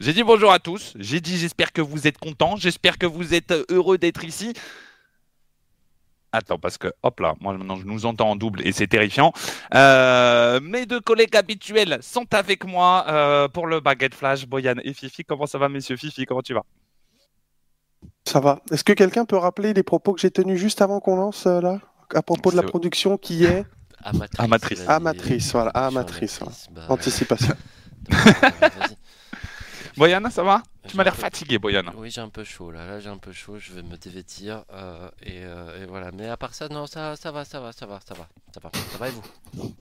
J'ai dit bonjour à tous. J'ai dit j'espère que vous êtes contents. J'espère que vous êtes heureux d'être ici. Attends, parce que, hop là, moi maintenant je nous entends en double et c'est terrifiant. Euh, mes deux collègues habituels sont avec moi euh, pour le baguette flash, Boyan et Fifi. Comment ça va, messieurs? Fifi, comment tu vas? Ça va. Est-ce que quelqu'un peut rappeler les propos que j'ai tenus juste avant qu'on lance euh, là? À propos de la production qui est? Amatrice. Amatrice. voilà, Amatrice, voilà. bah, Anticipation. donc, euh, vas-y. Boyan, ça va Tu m'as l'air peu- fatigué, Boyan. Oui, j'ai un peu chaud là. Là, j'ai un peu chaud. Je vais me dévêtir euh, et, euh, et voilà. Mais à part ça, non, ça, ça va, ça va, ça va, ça va, ça va. Ça va et vous?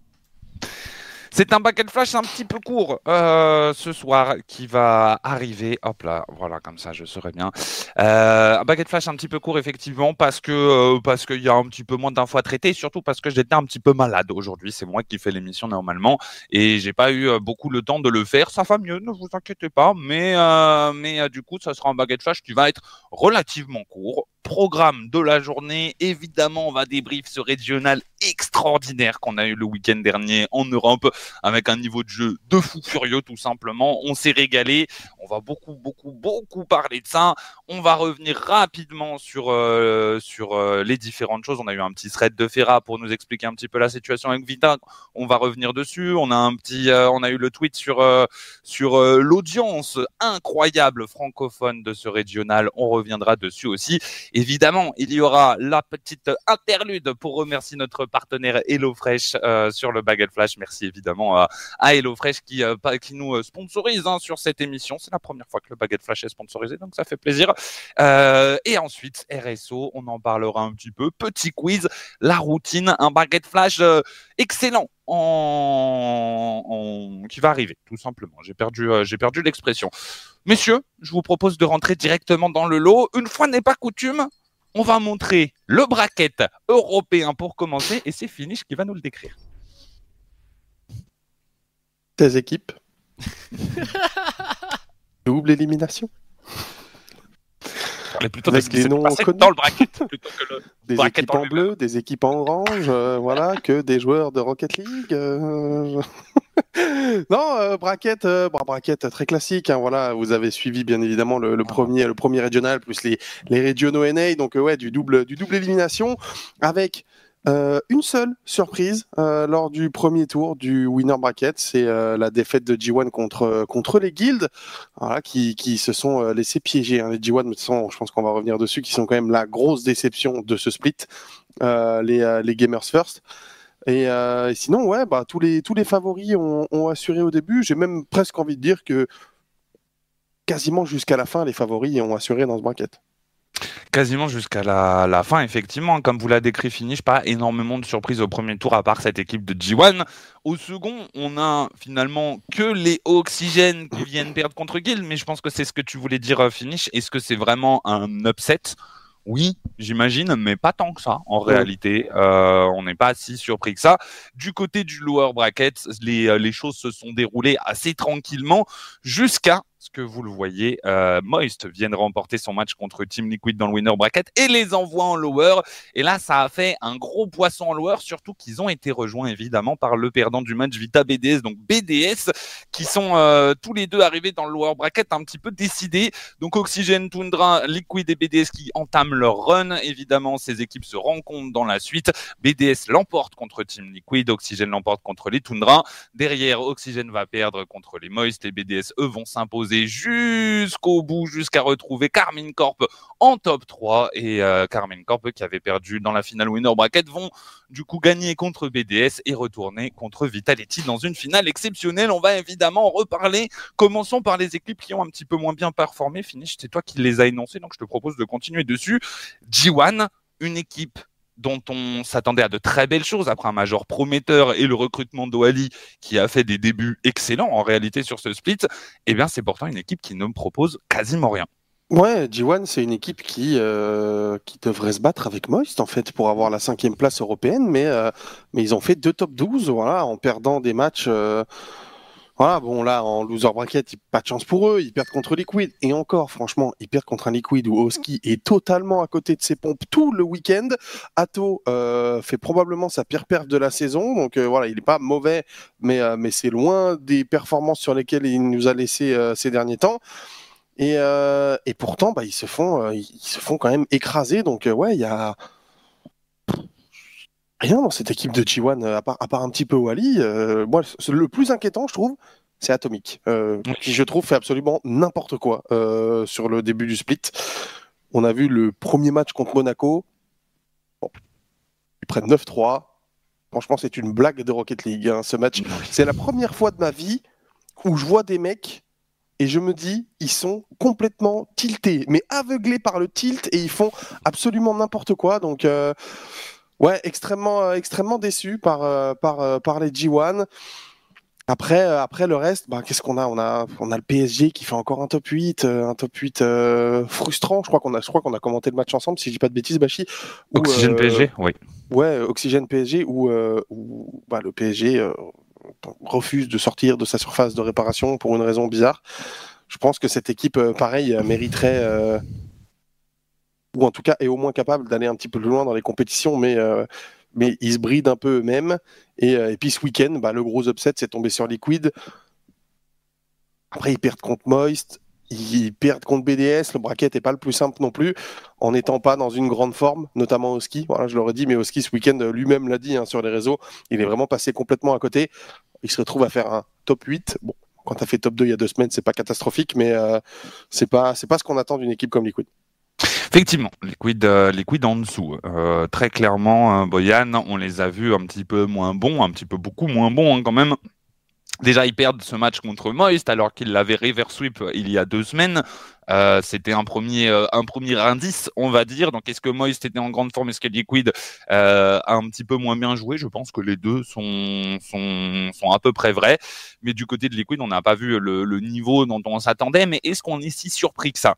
C'est un baguette flash un petit peu court euh, ce soir qui va arriver. Hop là, voilà, comme ça je serai bien. Euh, un baguette flash un petit peu court effectivement parce que euh, parce qu'il y a un petit peu moins d'infos à traiter, et surtout parce que j'étais un petit peu malade aujourd'hui. C'est moi qui fais l'émission normalement et j'ai pas eu euh, beaucoup le temps de le faire. Ça va mieux, ne vous inquiétez pas. Mais euh, mais euh, du coup, ça sera un baguette flash qui va être relativement court. Programme de la journée, évidemment, on va débrief ce régional extraordinaire qu'on a eu le week-end dernier en Europe avec un niveau de jeu de fou furieux tout simplement. On s'est régalé. On va beaucoup, beaucoup, beaucoup parler de ça. On va revenir rapidement sur, euh, sur euh, les différentes choses. On a eu un petit thread de Ferra pour nous expliquer un petit peu la situation avec Vita. On va revenir dessus. On a un petit, euh, on a eu le tweet sur, euh, sur euh, l'audience incroyable francophone de ce régional. On reviendra dessus aussi. Évidemment, il y aura la petite interlude pour remercier notre partenaire HelloFresh euh, sur le Baguette Flash. Merci évidemment à, à HelloFresh qui, euh, qui nous euh, sponsorise hein, sur cette émission. C'est la première fois que le Baguette Flash est sponsorisé, donc ça fait plaisir. Euh, et ensuite, RSO, on en parlera un petit peu. Petit quiz, la routine, un Baguette Flash euh, excellent. Qui va arriver tout simplement. J'ai perdu, euh, perdu l'expression. Messieurs, je vous propose de rentrer directement dans le lot. Une fois n'est pas coutume, on va montrer le bracket européen pour commencer et c'est Finish qui va nous le décrire. Tes équipes. Double élimination. Est plutôt des noms connus. dans le bracket plutôt que le. Des Bracket équipes en en bleu, des équipes en orange, euh, voilà, que des joueurs de Rocket League. euh. non, euh, bracket, euh, bon, bracket très classique. hein, voilà, vous avez suivi bien évidemment le, le premier, le premier régional plus les les régionaux NA, donc euh, ouais, du double, du double élimination avec. Euh, une seule surprise euh, lors du premier tour du winner bracket, c'est euh, la défaite de G1 contre contre les guildes, voilà, qui, qui se sont laissés piéger. Hein. Les G1, mais de toute façon, je pense qu'on va revenir dessus, qui sont quand même la grosse déception de ce split, les, Gamers First. Et, sinon, ouais, bah, tous, les, tous les favoris ont assuré au début. J'ai même presque envie de dire que quasiment jusqu'à la fin, les favoris ont assuré dans ce bracket. Quasiment jusqu'à la, la fin, effectivement. Comme vous l'a décrit Finish, pas énormément de surprises au premier tour, à part cette équipe de G1. Au second, on a finalement que les Oxygènes qui viennent perdre contre Guild, mais je pense que c'est ce que tu voulais dire, euh, Finish. Est-ce que c'est vraiment un upset? Oui, j'imagine, mais pas tant que ça en Ouais. réalité. Euh, on n'est pas si surpris que ça. Du côté du lower bracket, les, euh, les choses se sont déroulées assez tranquillement jusqu'à ce que vous le voyez, euh, Moist vient de remporter son match contre Team Liquid dans le winner bracket et les envoie en lower. Et là, ça a fait un gros poisson en lower, surtout qu'ils ont été rejoints évidemment par le perdant du match Vita BDS, donc BDS, qui sont euh, tous les deux arrivés dans le lower bracket un petit peu décidés. Donc Oxygène, Tundra, Liquid et BDS qui entament leur run. Évidemment, ces équipes se rencontrent dans la suite. BDS l'emporte contre Team Liquid, Oxygène l'emporte contre les Tundra. Derrière, Oxygène va perdre contre les Moist. Les BDS, eux, vont s'imposer jusqu'au bout, jusqu'à retrouver Carmine Corp en top 3. Et euh, Carmine Corp, qui avait perdu dans la finale winner bracket, vont du coup gagner contre BDS et retourner contre Vitality dans une finale exceptionnelle. On va évidemment en reparler. Commençons par les équipes qui ont un petit peu moins bien performé. Finish, c'est toi qui les as énoncés, donc je te propose de continuer dessus. G1, une équipe dont on s'attendait à de très belles choses après un major prometteur et le recrutement d'Oali qui a fait des débuts excellents en réalité sur ce split, eh bien c'est pourtant une équipe qui ne me propose quasiment rien. Ouais, G1, c'est une équipe qui, euh, qui devrait se battre avec Moist, en fait, pour avoir la cinquième place européenne, mais, euh, mais ils ont fait deux top 12, voilà, en perdant des matchs, euh, Voilà, bon là en loser bracket, pas de chance pour eux, ils perdent contre Liquid et encore franchement, ils perdent contre un Liquid où Oski est totalement à côté de ses pompes tout le week-end. Atto euh, fait probablement sa pire perf de la saison, donc euh, voilà, il n'est pas mauvais, mais euh, mais c'est loin des performances sur lesquelles il nous a laissé ces derniers temps. Et, pourtant, bah, se font ils se font quand même écraser, donc ouais, il y a rien dans cette équipe de G1, euh, à part, à part un petit peu Wally. Euh, moi, le plus inquiétant, je trouve, c'est Atomic, euh, qui je trouve fait absolument n'importe quoi sur le début du split. On a vu le premier match contre Monaco. ils prennent 9-3. Franchement, c'est une blague de Rocket League, hein, ce match. C'est la première fois de ma vie où je vois des mecs et je me dis, ils sont complètement tiltés, mais aveuglés par le tilt et ils font absolument n'importe quoi. Donc, Ouais, extrêmement, euh, extrêmement déçu par, euh, par, euh, par les G1. Après, après le reste, bah, qu'est-ce qu'on a? On a, on a le PSG qui fait encore un top 8, un top 8 frustrant. Je crois qu'on a, je crois qu'on a commenté le match ensemble, si je dis pas de bêtises, Bachi. Oxygène PSG, oui. Ouais, Oxygène PSG où, bah, le PSG refuse de sortir de sa surface de réparation pour une raison bizarre. Je pense que cette équipe, pareil, mériterait ou en tout cas est au moins capable d'aller un petit peu plus loin dans les compétitions, mais, euh, mais ils se brident un peu eux-mêmes. Et, euh, et, puis ce week-end, bah, le gros upset, c'est tombé sur Liquid. Après, ils perdent contre Moist, ils perdent contre BDS. Le bracket n'est pas le plus simple non plus, en n'étant pas dans une grande forme, notamment au ski. Voilà, je l'aurais dit, mais au ski ce week-end, lui-même l'a dit hein, sur les réseaux, il est vraiment passé complètement à côté. Il se retrouve à faire un top 8. Bon, quand tu as fait top 2 il y a deux semaines, c'est pas catastrophique, mais euh, c'est pas, pas ce qu'on attend d'une équipe comme Liquid. Effectivement, euh, Liquid en dessous. Euh, très clairement, hein, Boyan, on les a vus un petit peu moins bons, un petit peu beaucoup moins bons hein, quand même. Déjà, ils perdent ce match contre Moist alors qu'ils l'avaient reverse sweep il y a deux semaines. Euh, c'était un premier, indice, on va dire. Donc, est-ce que Moist était en grande forme? Est-ce que Liquid a un petit peu moins bien joué? Je pense que les deux sont, à peu près vrais. Mais du côté de Liquid, on n'a pas vu le niveau dont on s'attendait. Mais est-ce qu'on est si surpris que ça?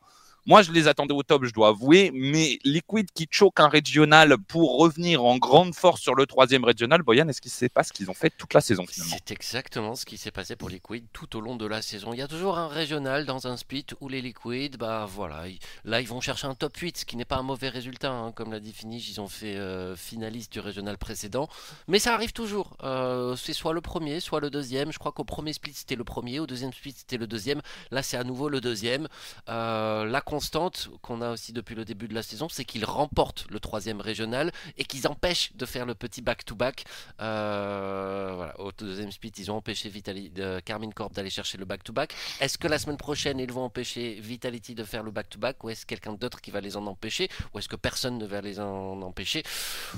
Moi, je les attendais au top, je dois avouer, mais Liquid qui choque un régional pour revenir en grande force sur le troisième régional, Boyan, est-ce qu'il ne sait pas ce qu'ils ont fait toute la saison finalement C'est exactement ce qui s'est passé pour Liquid tout au long de la saison. Il y a toujours un régional dans un split où les Liquid, bah voilà, là ils vont chercher un top 8, ce qui n'est pas un mauvais résultat, hein. comme l'a dit Finish, ils ont fait euh, finaliste du régional précédent, mais ça arrive toujours. Euh, c'est soit le premier, soit le deuxième. Je crois qu'au premier split c'était le premier, au deuxième split c'était le deuxième. Là c'est à nouveau le deuxième. Euh, constante qu'on a aussi depuis le début de la saison, c'est qu'ils remportent le troisième régional et qu'ils empêchent de faire le petit back-to-back. Euh, voilà, au deuxième split, ils ont empêché Vitali, Carmine Corp d'aller chercher le back-to-back. Est-ce que la semaine prochaine, ils vont empêcher Vitality de faire le back-to-back ou est-ce quelqu'un d'autre qui va les en empêcher ou est-ce que personne ne va les en empêcher?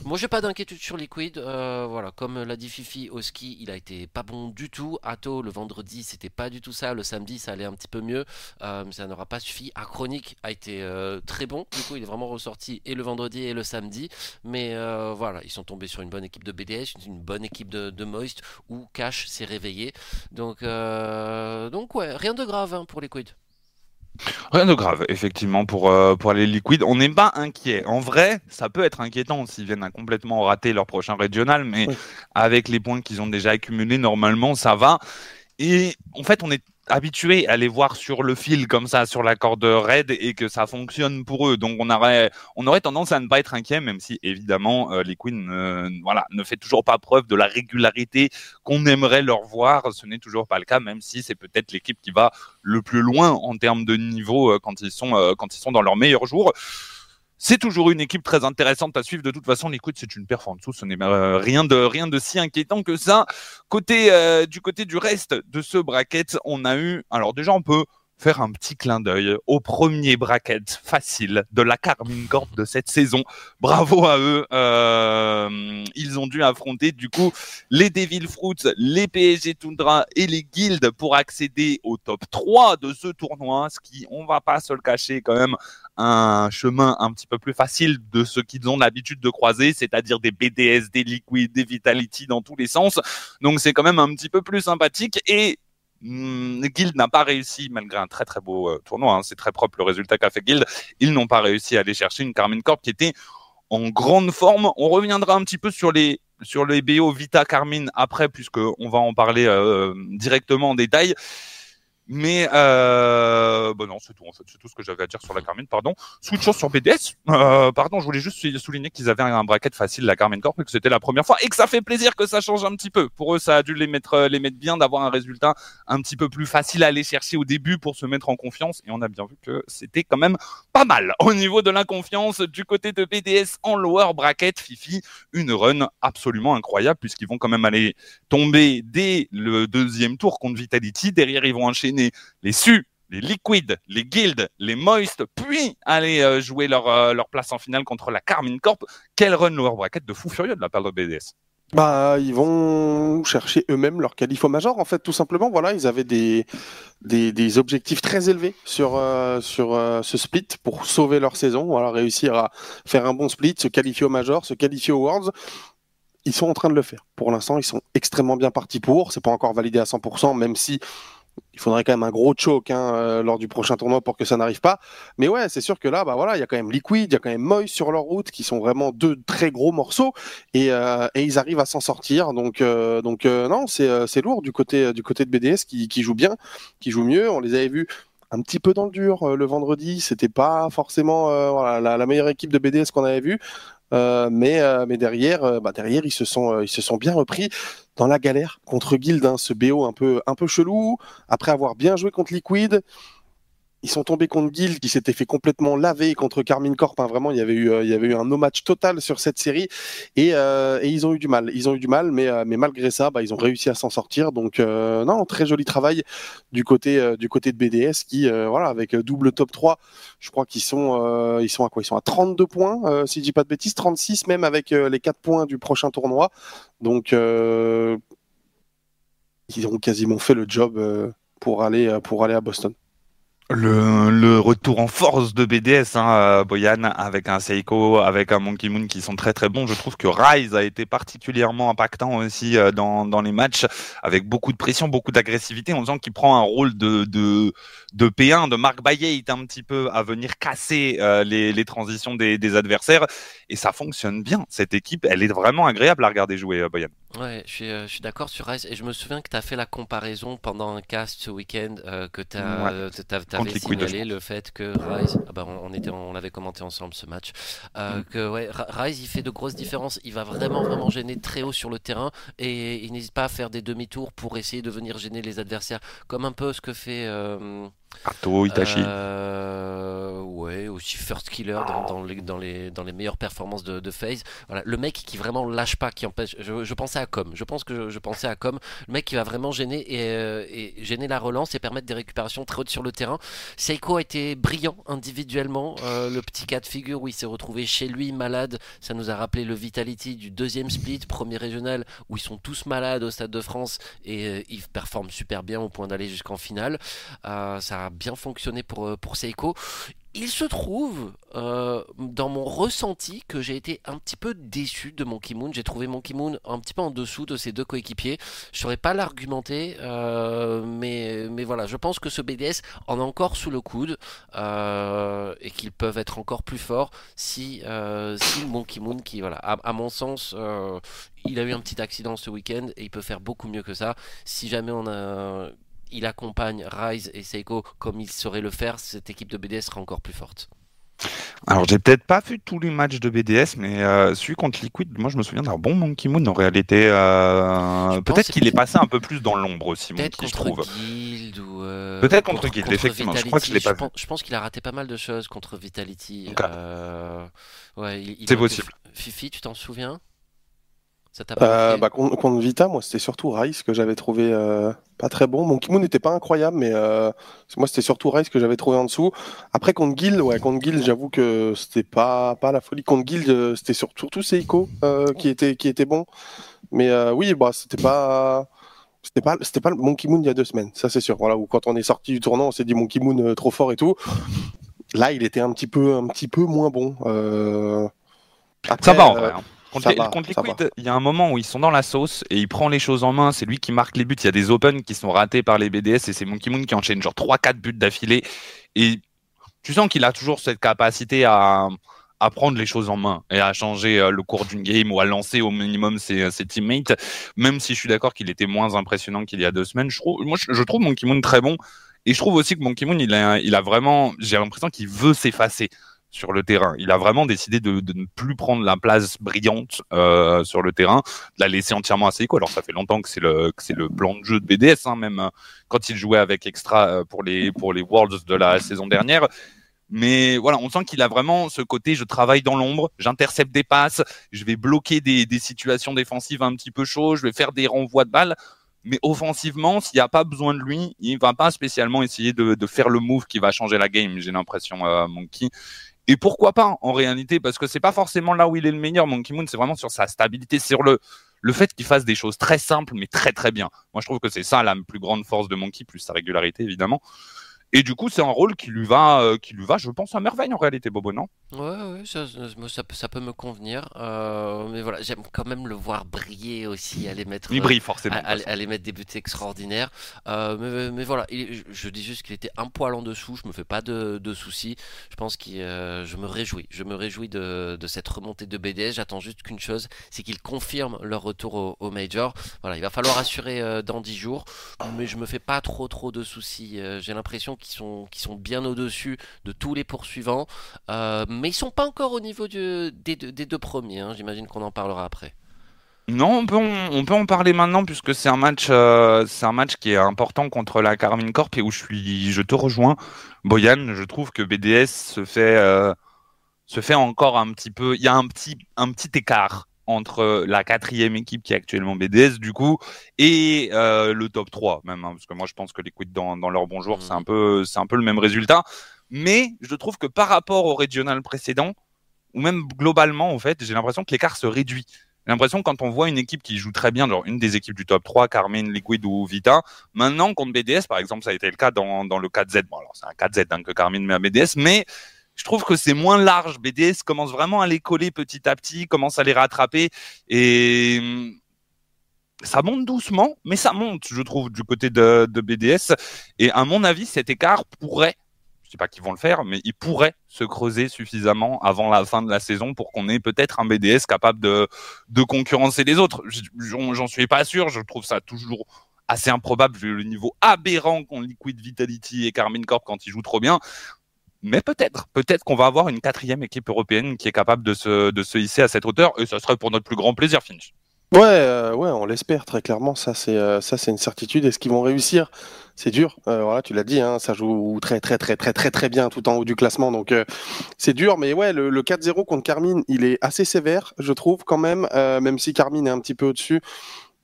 Moi, j'ai pas d'inquiétude sur Liquid. Euh, voilà, comme l'a dit Fifi au ski, il a été pas bon du tout. Atto, le vendredi, c'était pas du tout ça. Le samedi, ça allait un petit peu mieux, euh, mais ça n'aura pas suffi. À Chronique, a été euh, très bon. Du coup, il est vraiment ressorti et le vendredi et le samedi. Mais euh, voilà, ils sont tombés sur une bonne équipe de BDS, une bonne équipe de, Moist où Cash s'est réveillé. Donc, euh, donc ouais, rien de grave hein, pour Liquid. Rien de grave, effectivement, pour, pour les Liquid. On n'est pas inquiet. En vrai, ça peut être inquiétant s'ils viennent à complètement rater leur prochain régional, mais avec les points qu'ils ont déjà accumulés, normalement, ça va. Et en fait, on est habitués à les voir sur le fil comme ça, sur la corde raide et que ça fonctionne pour eux. Donc on aurait, on aurait tendance à ne pas être inquiet, même si évidemment euh, les Queens, euh, voilà, ne fait toujours pas preuve de la régularité qu'on aimerait leur voir. Ce n'est toujours pas le cas, même si c'est peut-être l'équipe qui va le plus loin en termes de niveau euh, quand ils sont quand ils sont dans leur meilleur jour. C'est toujours une équipe très intéressante à suivre. De toute façon, l'écoute, c'est une perf en dessous. Ce n'est euh, rien de rien de si inquiétant que ça. Côté euh, du côté du reste de ce bracket, on a eu. Alors déjà, on peut faire un petit clin d'œil au premier bracket facile de la Carmine Corp de cette saison. Bravo à eux. Euh, ils ont dû affronter du coup les Devil Fruits, les PSG Tundra et les Guilds pour accéder au top 3 de ce tournoi, ce qui, on va pas se le cacher quand même, un chemin un petit peu plus facile de ce qu'ils ont l'habitude de croiser, c'est-à-dire des BDS, des Liquid, des Vitality dans tous les sens. Donc c'est quand même un petit peu plus sympathique et hmm, Guild n'a pas réussi, malgré un très très beau euh, tournoi, hein, c'est très propre le résultat qu'a fait Guild, ils n'ont pas réussi à aller chercher une Carmine Corp qui était en grande forme. On reviendra un petit peu sur les sur les BO Vita Carmine après, puisque on va en parler directement en détail. Mais euh, bah non, c'est tout c'est tout ce que j'avais à dire sur la Carmine. Pardon. Sur BDS. Euh, pardon, je voulais juste souligner qu'ils avaient un bracket facile la Carmine Corp et que c'était la première fois et que ça fait plaisir que ça change un petit peu. Pour eux, ça a dû les mettre les mettre bien d'avoir un résultat un petit peu plus facile à aller chercher au début pour se mettre en confiance et on a bien vu que c'était quand même pas mal au niveau de la confiance du côté de BDS en lower bracket. Fifi, une run absolument incroyable puisqu'ils vont quand même aller tomber dès le deuxième tour contre Vitality. Derrière, ils vont enchaîner les Su, les Liquid, les Guild, les Moist, puis aller euh, jouer leur, euh, leur place en finale contre la Carmine Corp. Quel run lower bracket de fou furieux de la part de BDS. Bah, ils vont chercher eux-mêmes leur qualif major, en fait, tout simplement. Voilà, ils avaient des, des, objectifs très élevés sur, euh, sur ce split pour sauver leur saison. Voilà, réussir à faire un bon split, se qualifier au major, se qualifier aux Worlds ils sont en train de le faire. Pour l'instant, ils sont extrêmement bien partis pour. C'est pas encore validé à 100%, même si il faudrait quand même un gros choke hein, euh, lors du prochain tournoi pour que ça n'arrive pas. Mais ouais, c'est sûr que là, bah voilà, il y a quand même Liquid, il y a quand même Moist sur leur route, qui sont vraiment deux très gros morceaux, et, euh, ils arrivent à s'en sortir. Donc, euh, non, c'est lourd du côté du côté de BDS qui joue bien, qui joue mieux. On les avait vus un petit peu dans le dur le vendredi. C'était pas forcément voilà, la, meilleure équipe de BDS qu'on avait vue. Euh, mais, euh, derrière, euh, bah derrière, ils se sont, ils se sont bien repris dans la galère contre Guild, hein, ce BO un peu, un peu chelou. Après avoir bien joué contre Liquid, ils sont tombés contre Guild qui s'était fait complètement laver contre Carmine Corp. Hein. Vraiment, il y avait eu, euh, un no match total sur cette série et, euh, et, ils ont eu du mal. Ils ont eu du mal, mais, euh, malgré ça, bah, ils ont réussi à s'en sortir. Donc non, très joli travail du côté de BDS qui, voilà, avec double top 3, je crois qu'ils sont, ils sont à quoi? Ils sont à 32 points, si je dis pas de bêtises, 36 même avec les 4 points du prochain tournoi. Donc ils ont quasiment fait le job pour aller pour aller à Boston. Le, le, retour en force de BDS, hein, euh, Boyan, avec un Seiko, avec un Monkey Moon qui sont très très bons. Je trouve que Rise a été particulièrement impactant aussi euh, dans, dans les matchs, avec beaucoup de pression, beaucoup d'agressivité. On sent qu'il prend un rôle de, de, de P1, de Marc Bayet un petit peu à venir casser euh, les, les, transitions des, des, adversaires. Et ça fonctionne bien. Cette équipe, elle est vraiment agréable à regarder jouer, Boyan. Ouais, je suis, je suis d'accord sur Rise. Et je me souviens que tu as fait la comparaison pendant un cast ce week-end, que tu as, t'avais signalé le fait que Rise, ah bah on, était, on l'avait commenté ensemble ce match, euh, mm. que ouais, Rise il fait de grosses différences, il va vraiment vraiment gêner très haut sur le terrain et il n'hésite pas à faire des demi-tours pour essayer de venir gêner les adversaires, comme un peu ce que fait Arto, Itachi. Euh, ouais, aussi First Killer dans, les, meilleures performances de, de FaZe. Voilà, le mec qui vraiment lâche pas, qui empêche. Je, pensais à Com. Je pense que je, pensais à Com. Le mec qui va vraiment gêner euh, et, gêner la relance et permettre des récupérations très hautes sur le terrain. Seiko a été brillant individuellement. Euh, le petit cas de figure où il s'est retrouvé chez lui malade. Ça nous a rappelé le Vitality du deuxième split, premier régional, où ils sont tous malades au Stade de France et euh, ils performent super bien au point d'aller jusqu'en finale. Euh, bien fonctionné pour, euh, pour Seiko. Il se trouve, euh, dans mon ressenti, que j'ai été un petit peu déçu de Monkey Moon. J'ai trouvé Monkey Moon un petit peu en dessous de ses deux coéquipiers. Je ne saurais pas l'argumenter, euh, mais, mais voilà, je pense que ce BDS en a encore sous le coude et qu'ils peuvent être encore plus forts si, si Monkey Moon, qui, voilà, à mon sens, il a eu un petit accident ce week-end et il peut faire beaucoup mieux que ça. Si jamais on a il accompagne Rise et Seiko comme il saurait le faire, cette équipe de BDS sera encore plus forte. Alors, j'ai peut-être pas vu tous les matchs de BDS, mais euh, celui contre Liquid, moi je me souviens d'un bon Monkey Moon en réalité. Euh, peut-être qu'il est passé un peu plus dans l'ombre aussi, Monkey, je trouve. Euh, peut-être contre, Guild, effectivement. Je crois que je l'ai pas pense, Je pense qu'il a raté pas mal de choses contre Vitality. ouais, C'est possible. Fifi, tu t'en souviens? Euh, bah, contre, Vita, moi, c'était surtout Rice que j'avais trouvé euh, pas très bon. Mon Kimoun n'était pas incroyable, mais euh, moi, c'était surtout Rice que j'avais trouvé en dessous. Après, contre Guild, ouais, contre Guild, j'avoue que c'était pas, pas la folie. Contre Guild, c'était surtout Seiko euh, qui, était, qui était bon. Mais oui, bah, c'était pas. C'était pas, c'était pas le Monkey Moon il y a deux semaines, ça c'est sûr. Voilà, où quand on est sorti du tournant, on s'est dit Monkey Moon trop fort et tout. Là, il était un petit peu, un petit peu moins bon. Après, ça va en vrai. Hein. Contre, Liquid, il y a un moment où ils sont dans la sauce et il prend les choses en main. C'est lui qui marque les buts. Il y a des Open qui sont ratés par les BDS et c'est Monkey Moon qui enchaîne genre 3-4 buts d'affilée. Et tu sens qu'il a toujours cette capacité à, à prendre les choses en main et à changer euh, le cours d'une game ou à lancer au minimum ses, ses teammates. Même si je suis d'accord qu'il était moins impressionnant qu'il y a deux semaines, je trouve, moi, je, je trouve Monkey Moon très bon. Et je trouve aussi que Monkey Moon, il a, il a vraiment, j'ai l'impression qu'il veut s'effacer sur le terrain. Il a vraiment décidé de, ne plus prendre la place brillante euh, sur le terrain, de la laisser entièrement à Seiko. Alors ça fait longtemps que c'est le que c'est le plan de jeu de BDS, hein, même euh, quand il jouait avec Extra euh, pour les pour les Worlds de la saison dernière. Mais voilà, on sent qu'il a vraiment ce côté, je travaille dans l'ombre, j'intercepte des passes, je vais bloquer des, des situations défensives un petit peu chaudes, je vais faire des renvois de balles. Mais offensivement, s'il n'y a pas besoin de lui, il va pas spécialement essayer de, de faire le move qui va changer la game. J'ai l'impression, euh, Monkey. Et pourquoi pas en réalité Parce que c'est pas forcément là où il est le meilleur. Monkey Moon, c'est vraiment sur sa stabilité, sur le le fait qu'il fasse des choses très simples mais très très bien. Moi, je trouve que c'est ça la plus grande force de Monkey, plus sa régularité évidemment. Et du coup, c'est un rôle qui lui va, euh, qui lui va, je pense, à merveille en réalité, Bobo, non? Ouais, ouais, ça, ça, peut me convenir. Euh, mais voilà, j'aime quand même le voir briller aussi, aller mettre, Il brille forcément. à- aller, aller mettre des buts extraordinaires. Euh, mais, mais voilà, il- je, dis juste qu'il était un poil en dessous. Je me fais pas de, de soucis. Je pense que je me réjouis. Je me réjouis de, de cette remontée de BDS. J'attends juste qu'une chose, c'est qu'ils confirment leur retour au, au Major. Voilà, il va falloir assurer euh, dans 10 jours, mais je me fais pas trop trop de soucis. Euh, J'ai l'impression qu'ils sont, qu'ils sont bien au-dessus de tous les poursuivants, Euh, mais ils sont pas encore au niveau du- des, deux- des deux premiers. hein. J'imagine qu'on en parlera après. Non, on peut, en, on peut en parler maintenant puisque c'est un match, euh, c'est un match qui est important contre la Carmine Corp et où je suis, je te rejoins, Boyan. Je trouve que BDS se fait, euh, se fait encore un petit peu. Il y a un petit, un petit écart entre la quatrième équipe qui est actuellement BDS du coup et euh, le top 3 même hein, parce que moi je pense que les Quid dans, dans leur bon jour c'est un peu c'est un peu le même résultat. Mais je trouve que par rapport au régional précédent ou même globalement en fait j'ai l'impression que l'écart se réduit. J'ai l'impression quand on voit une équipe qui joue très bien, genre une des équipes du top 3, Carmine, Liquid ou Vita, maintenant contre BDS, par exemple, ça a été le cas dans, dans le 4Z. Bon, alors c'est un 4Z hein, que Carmine met à BDS, mais je trouve que c'est moins large. BDS commence vraiment à les coller petit à petit, commence à les rattraper et hum, ça monte doucement, mais ça monte, je trouve, du côté de, BDS. Et à mon avis, cet écart pourrait, je sais pas qu'ils vont le faire, mais il pourrait se creuser suffisamment avant la fin de la saison pour qu'on ait peut-être un BDS capable de, de concurrencer les autres. J'en suis pas sûr, je trouve ça toujours assez improbable vu le niveau aberrant qu'ont Liquid Vitality et Carmine Corp quand ils jouent trop bien. Mais peut-être, peut-être qu'on va avoir une quatrième équipe européenne qui est capable de se, hisser à cette hauteur, et ça serait pour notre plus grand plaisir, Finch. Ouais, euh, ouais, on l'espère très clairement. Ça, c'est euh, ça, c'est une certitude. Est-ce qu'ils vont réussir? C'est dur. Euh, voilà, tu l'as dit. Hein, ça joue très, très, très, très, très, très bien tout en haut du classement. Donc, c'est dur. Mais ouais, le, le 4-0 contre Carmine, il est assez sévère, je trouve quand même. Même si Carmine est un petit peu au-dessus.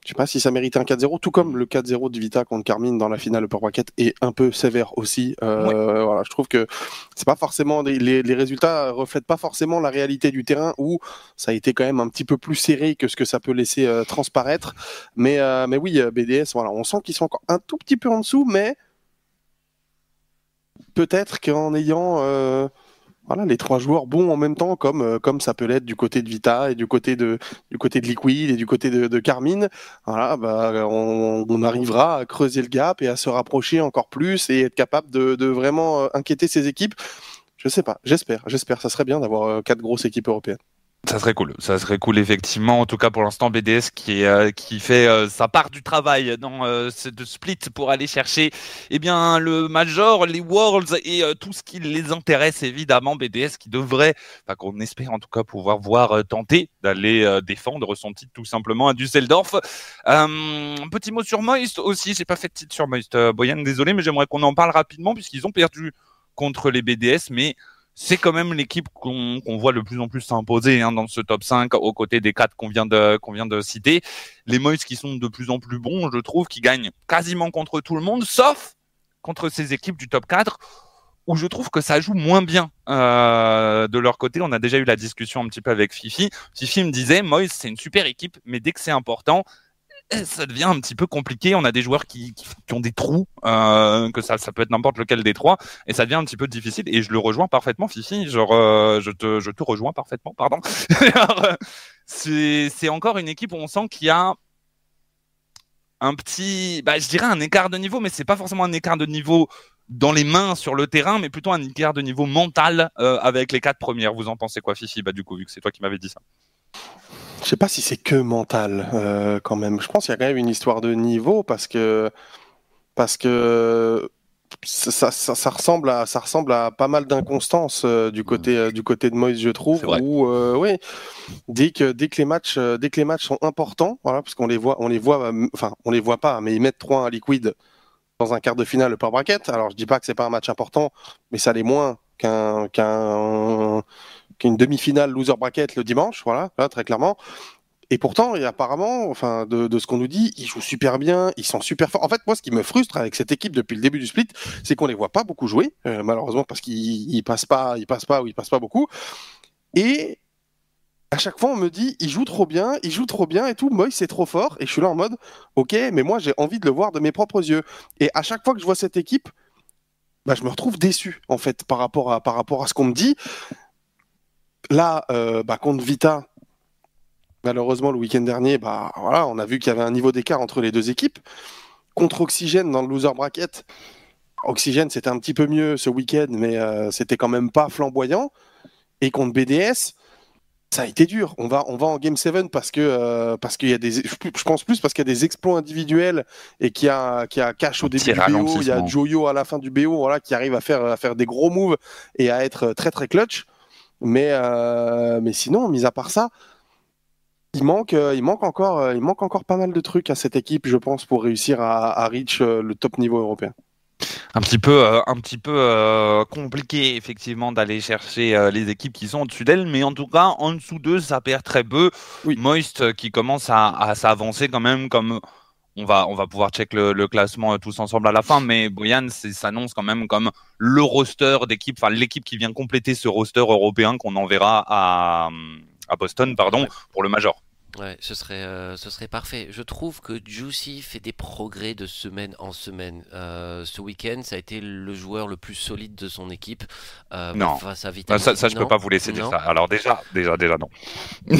Je sais pas si ça mérite un 4-0, tout comme le 4-0 de Vita contre Carmine dans la finale Upper Bracket est un peu sévère aussi. Euh, Voilà, je trouve que c'est pas forcément des- les, les résultats reflètent pas forcément la réalité du terrain où ça a été quand même un petit peu plus serré que ce que ça peut laisser euh, transparaître. Mais euh, mais oui, euh, BDS, voilà, on sent qu'ils sont encore un tout petit peu en dessous, mais peut-être qu'en ayant euh, voilà, les trois joueurs bons en même temps, comme, euh, comme ça peut l'être du côté de Vita et du côté de, du côté de Liquid et du côté de, Carmine. Voilà, bah, on, on arrivera à creuser le gap et à se rapprocher encore plus et être capable de, de vraiment euh, inquiéter ces équipes. Je sais pas, j'espère, j'espère. Ça serait bien d'avoir euh, quatre grosses équipes européennes. Ça serait cool, ça serait cool effectivement. En tout cas pour l'instant BDS qui euh, qui fait euh, sa part du travail dans euh, ce split pour aller chercher eh bien le major, les worlds et euh, tout ce qui les intéresse évidemment BDS qui devrait, enfin qu'on espère en tout cas pouvoir voir tenter d'aller défendre son titre tout simplement à Düsseldorf. Un petit mot sur Moist aussi, j'ai pas fait de titre sur Moist, Boyan désolé mais j'aimerais qu'on en parle rapidement puisqu'ils ont perdu contre les BDS mais c'est quand même l'équipe qu'on voit le plus en plus s'imposer hein, dans ce top 5 aux côtés des quatre qu'on vient de citer. Les Moïse qui sont de plus en plus bons, je trouve, qui gagnent quasiment contre tout le monde, sauf contre ces équipes du top 4 où je trouve que ça joue moins bien euh, de leur côté. On a déjà eu la discussion un petit peu avec Fifi. Fifi me disait, Moïse, c'est une super équipe, mais dès que c'est important, ça devient un petit peu compliqué. On a des joueurs qui, ont des trous, euh, que ça, ça peut être n'importe lequel des trois, et ça devient un petit peu difficile. Et je le rejoins parfaitement, Fifi. Genre, euh, je te, je te rejoins parfaitement, pardon. Euh, c'est, c'est encore une équipe où on sent qu'il y a un petit, bah, je dirais un écart de niveau, mais c'est pas forcément un écart de niveau dans les mains sur le terrain, mais plutôt un écart de niveau mental avec les quatre premières. Vous en pensez quoi, Fifi? Bah du coup, vu que c'est toi qui m'avais dit ça. Je sais pas si c'est que mental quand même. Je pense qu'il y a quand même une histoire de niveau parce que parce que ça, ça, ressemble à ça ressemble à pas mal d'inconstance euh, du côté euh, du côté de Moïse je trouve où euh, oui dès que dès que les matchs dès que les matchs sont importants voilà parce qu'on les voit on les voit enfin on les voit pas mais ils mettent 3 à liquide dans un quart de finale par bracket alors je dis pas que c'est pas un match important mais ça l'est moins qu'un qu'un qu'une demi-finale loser bracket le dimanche voilà très clairement et pourtant, et apparemment, enfin, de, ce qu'on nous dit, ils jouent super bien, ils sont super forts. En fait, moi, ce qui me frustre avec cette équipe depuis le début du split, c'est qu'on les voit pas beaucoup jouer, euh, malheureusement, parce qu'ils passent pas, ils passent pas ou ils passent pas beaucoup. Et à chaque fois, on me dit, ils jouent trop bien, ils jouent trop bien et tout. Moi, c'est trop fort. Et je suis là en mode, ok, mais moi, j'ai envie de le voir de mes propres yeux. Et à chaque fois que je vois cette équipe, bah, je me retrouve déçu, en fait, par rapport à, par rapport à ce qu'on me dit. Là, euh, bah, contre Vita, Malheureusement, le week-end dernier, bah, voilà, on a vu qu'il y avait un niveau d'écart entre les deux équipes. Contre Oxygène dans le loser bracket, Oxygène c'était un petit peu mieux ce week-end, mais euh, c'était quand même pas flamboyant. Et contre BDS, ça a été dur. On va, on va en Game 7 parce que euh, parce qu'il y a des, je pense plus parce qu'il y a des exploits individuels et qu'il y a Cash au début du BO, il y a Joyo à la fin du BO, voilà, qui arrive à faire à faire des gros moves et à être très très clutch. Mais euh, mais sinon, mis à part ça, il manque, euh, il manque encore, euh, il manque encore pas mal de trucs à cette équipe, je pense, pour réussir à, reach euh, le top niveau européen. Un petit peu, un petit peu compliqué effectivement d'aller chercher les équipes qui sont au-dessus d'elle, mais en tout cas en dessous d'eux ça perd très peu. Moist qui commence à, s'avancer quand même comme on va, on va pouvoir check le, classement tous ensemble à la fin, mais Boyan s'annonce quand même comme le roster d'équipe, enfin l'équipe qui vient compléter ce roster européen qu'on enverra à, à Boston, pardon, pour le Major. Ouais, ce serait, euh, ce serait parfait. Je trouve que Juicy fait des progrès de semaine en semaine. Euh, ce week-end, ça a été le joueur le plus solide de son équipe euh, non. face à Vital. Ça, ça, je peux pas vous laisser dire ça. Alors déjà, déjà, déjà non.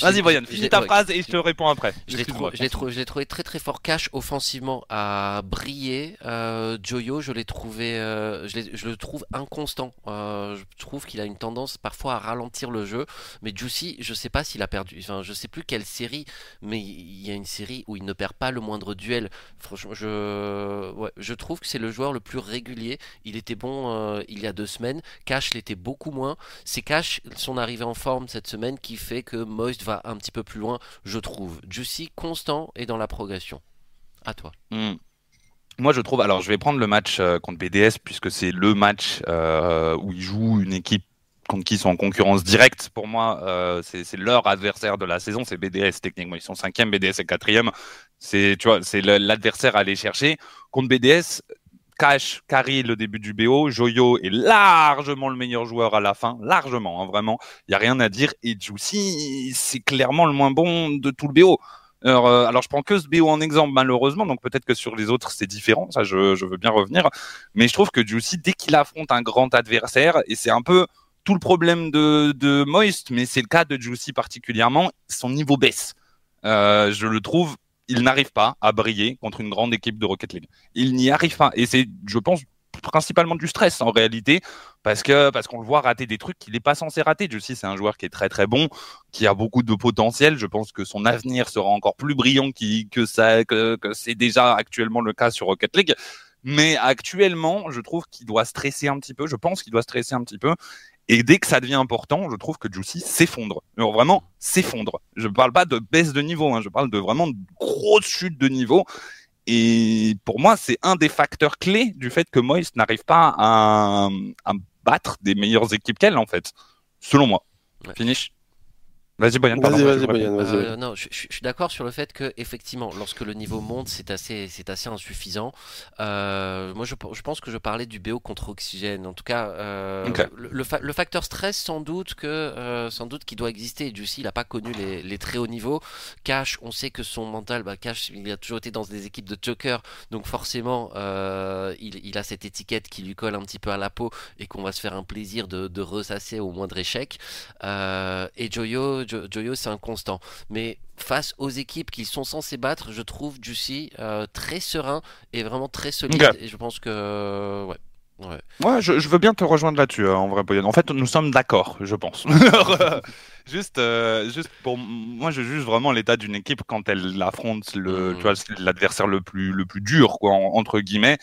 Vas-y, Brian, finis ta phrase et je te réponds après. Je l'ai trouvé, trouvé très très fort. Cash offensivement à briller. Joyo, je l'ai trouvé, je, je, le trouve inconstant. je trouve qu'il a une tendance parfois à ralentir le jeu. Mais Juicy, je sais pas s'il a perdu. Enfin, je sais plus quelle série, mais il y a une série où il ne perd pas le moindre duel. Franchement, je, trouve que c'est le joueur le plus régulier. Il était bon euh, il y a deux semaines. Cash l'était beaucoup moins. C'est Cash, son arrivée en forme cette semaine, qui fait que Moist va un petit peu plus loin, je trouve. Juicy constant et dans la progression. À toi. Hmm. Moi, je trouve. Alors, je vais prendre le match euh, contre BDS puisque c'est le match euh, où il joue une équipe contre qui sont en concurrence directe. Pour moi, euh, c'est leur adversaire de la saison, c'est BDS techniquement. Ils sont cinquième, BDS est quatrième. C'est tu vois, c'est l'adversaire à aller chercher. Contre BDS, Cash, Kari le début du BO, Joyo est largement le meilleur joueur à la fin, largement, hein, vraiment. Il y a rien à dire. Et Juicy, c'est clairement le moins bon de tout le BO. Alors, euh, alors, je prends que ce BO en exemple, malheureusement, donc peut-être que sur les autres c'est différent, ça je, je, veux bien revenir. Mais je trouve que Juicy, dès qu'il affronte un grand adversaire, et c'est un peu tout le problème de, Moist, mais c'est le cas de Juicy particulièrement, son niveau baisse. Euh, je le trouve, il n'arrive pas à briller contre une grande équipe de Rocket League. Il n'y arrive pas. Et c'est, je pense, principalement du stress en réalité, parce que parce qu'on le voit rater des trucs qu'il n'est pas censé rater. Juicy, c'est un joueur qui est très très bon, qui a beaucoup de potentiel. Je pense que son avenir sera encore plus brillant que, que c'est déjà actuellement le cas sur Rocket League. Mais actuellement, je trouve qu'il doit stresser un petit peu. Je pense qu'il doit stresser un petit peu. Et dès que ça devient important, je trouve que Juicy s'effondre. vraiment s'effondre. Je ne parle pas de baisse de niveau, hein, je parle de vraiment de grosse chute de niveau. Et pour moi, c'est un des facteurs clés du fait que Moist n'arrive pas à, à, battre des meilleures équipes qu'elle, en fait. Selon moi. Finish. Vas-y, Brian. Vas-y, vas-y, Brian. Euh, non, je, suis d'accord sur le fait que, effectivement, lorsque le niveau monte, c'est assez, c'est assez insuffisant. Euh, moi, je, je, pense que je parlais du BO contre Oxygène. En tout cas, euh, le, le, facteur stress, sans doute que, euh, sans doute, qui doit exister. Juicy, il n'a pas connu les, les, très hauts niveaux. Cash, on sait que son mental, bah, Cash, il a toujours été dans des équipes de joker, donc forcément, euh, il, il, a cette étiquette qui lui colle un petit peu à la peau et qu'on va se faire un plaisir de, de ressasser au moindre échec. et Joyo Joyo c'est un constant. Mais face aux équipes qui sont censées battre, je trouve Juicy très serein et vraiment très solide. Et je pense que ouais. Ouais, je, veux bien te rejoindre là-dessus, en vrai, En fait, nous sommes d'accord, je pense. juste, juste pour moi, je juge vraiment l'état d'une équipe quand elle affronte le, mmh. l'adversaire le plus, le plus dur, quoi, entre guillemets.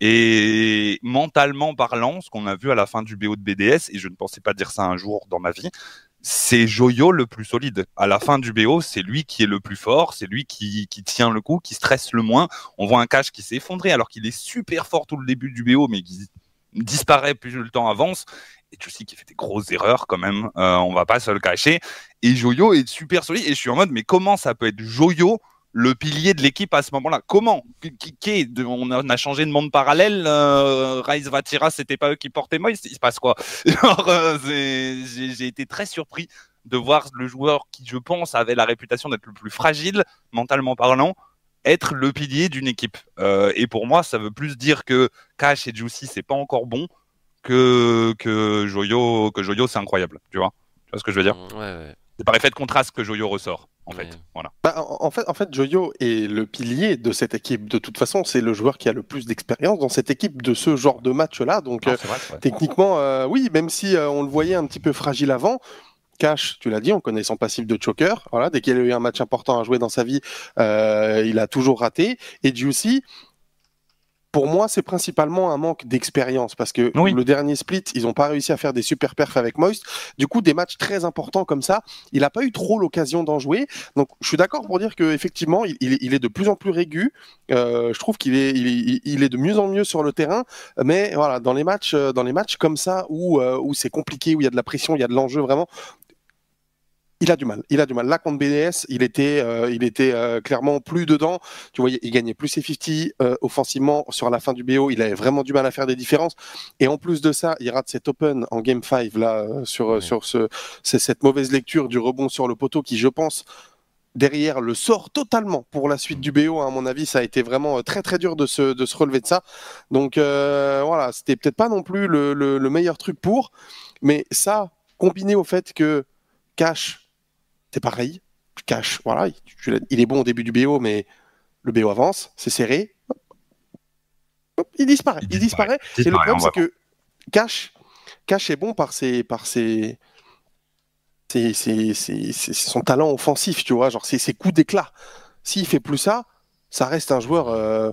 Et mentalement parlant, ce qu'on a vu à la fin du BO de BDS, et je ne pensais pas dire ça un jour dans ma vie, c'est Joyo le plus solide. À la fin du BO, c'est lui qui est le plus fort, c'est lui qui, qui, tient le coup, qui stresse le moins. On voit un cache qui s'est effondré alors qu'il est super fort tout le début du BO, mais qui disparaît plus le temps avance. Et tu sais qu'il fait des grosses erreurs quand même, euh, on va pas se le cacher. Et Joyo est super solide. Et je suis en mode, mais comment ça peut être Joyo le pilier de l'équipe à ce moment-là. Comment? Qui, on, a, changé de monde parallèle. Euh, Rise Vatira, c'était pas eux qui portaient moi. Il, se passe quoi? Euh, J'ai été très surpris de voir le joueur qui, je pense, avait la réputation d'être le plus fragile, mentalement parlant, être le pilier d'une équipe. Euh, et pour moi, ça veut plus dire que Cash et Juicy, c'est pas encore bon que que Joyo, que Joyo, c'est incroyable. Tu vois? Tu vois ce que je veux dire? C'est par effet de contraste que Joyo ressort en fait. Voilà. Bah, en, fait, en fait, Joyo est le pilier de cette équipe. De toute façon, c'est le joueur qui a le plus d'expérience dans cette équipe de ce genre de match-là. Donc, euh, techniquement, euh, oui, même si euh, on le voyait un petit peu fragile avant. Cash, tu l'as dit, on connaît son passif de choker. Voilà, dès qu'il a eu un match important à jouer dans sa vie, il a toujours raté. Et Juicy, pour moi, c'est principalement un manque d'expérience parce que le dernier split, ils n'ont pas réussi à faire des super perfs avec Moist. Du coup, des matchs très importants comme ça, il n'a pas eu trop l'occasion d'en jouer. Donc, je suis d'accord pour dire qu'effectivement, il, il, est de plus en plus régu. Euh, je trouve qu'il est, il, est de mieux en mieux sur le terrain. Mais voilà, dans les matchs, euh, dans les matchs comme ça où, euh, où c'est compliqué, où il y a de la pression, il y a de l'enjeu vraiment, il a du mal. Il a du mal. Là, contre BDS, il était, euh, il était euh, clairement plus dedans. Tu voyais, il gagnait plus ses 50 euh, offensivement sur la fin du BO. Il avait vraiment du mal à faire des différences. Et en plus de ça, il rate cet open en game 5 là sur sur ce, c'est cette mauvaise lecture du rebond sur le poteau qui, je pense, derrière le sort totalement pour la suite du BO. À mon avis, ça a été vraiment très très dur de se, de se relever de ça. Donc voilà, c'était peut-être pas non plus le, le, le meilleur truc pour, mais ça combiné au fait que Cash c'est pareil. Cash, voilà, il, est bon au début du BO, mais le BO avance, c'est serré. il disparaît. Il disparaît. Et le problème, c'est que Cash, Cash est bon par ses, par ses, son talent offensif, tu vois, genre ses, coups d'éclat. S'il fait plus ça, ça reste un joueur euh,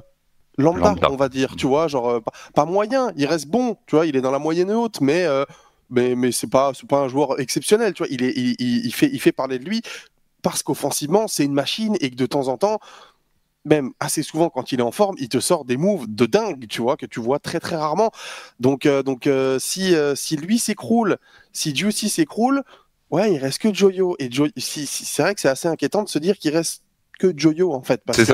lambda, on va dire, tu vois, genre euh, pas, moyen, il reste bon, tu vois, il est dans la moyenne haute, mais euh, mais, mais c'est pas, pas un joueur exceptionnel, tu vois. Il, est, il, il, fait, il fait parler de lui parce qu'offensivement, c'est une machine et que de temps en temps, même assez souvent quand il est en forme, il te sort des moves de dingue, tu vois, que tu vois très très rarement. Donc, euh, donc euh, si, euh, si lui s'écroule, si Juicy s'écroule, ouais, il reste que Joyo. Et si, c'est vrai que c'est assez inquiétant de se dire qu'il reste que Joyo en fait parce que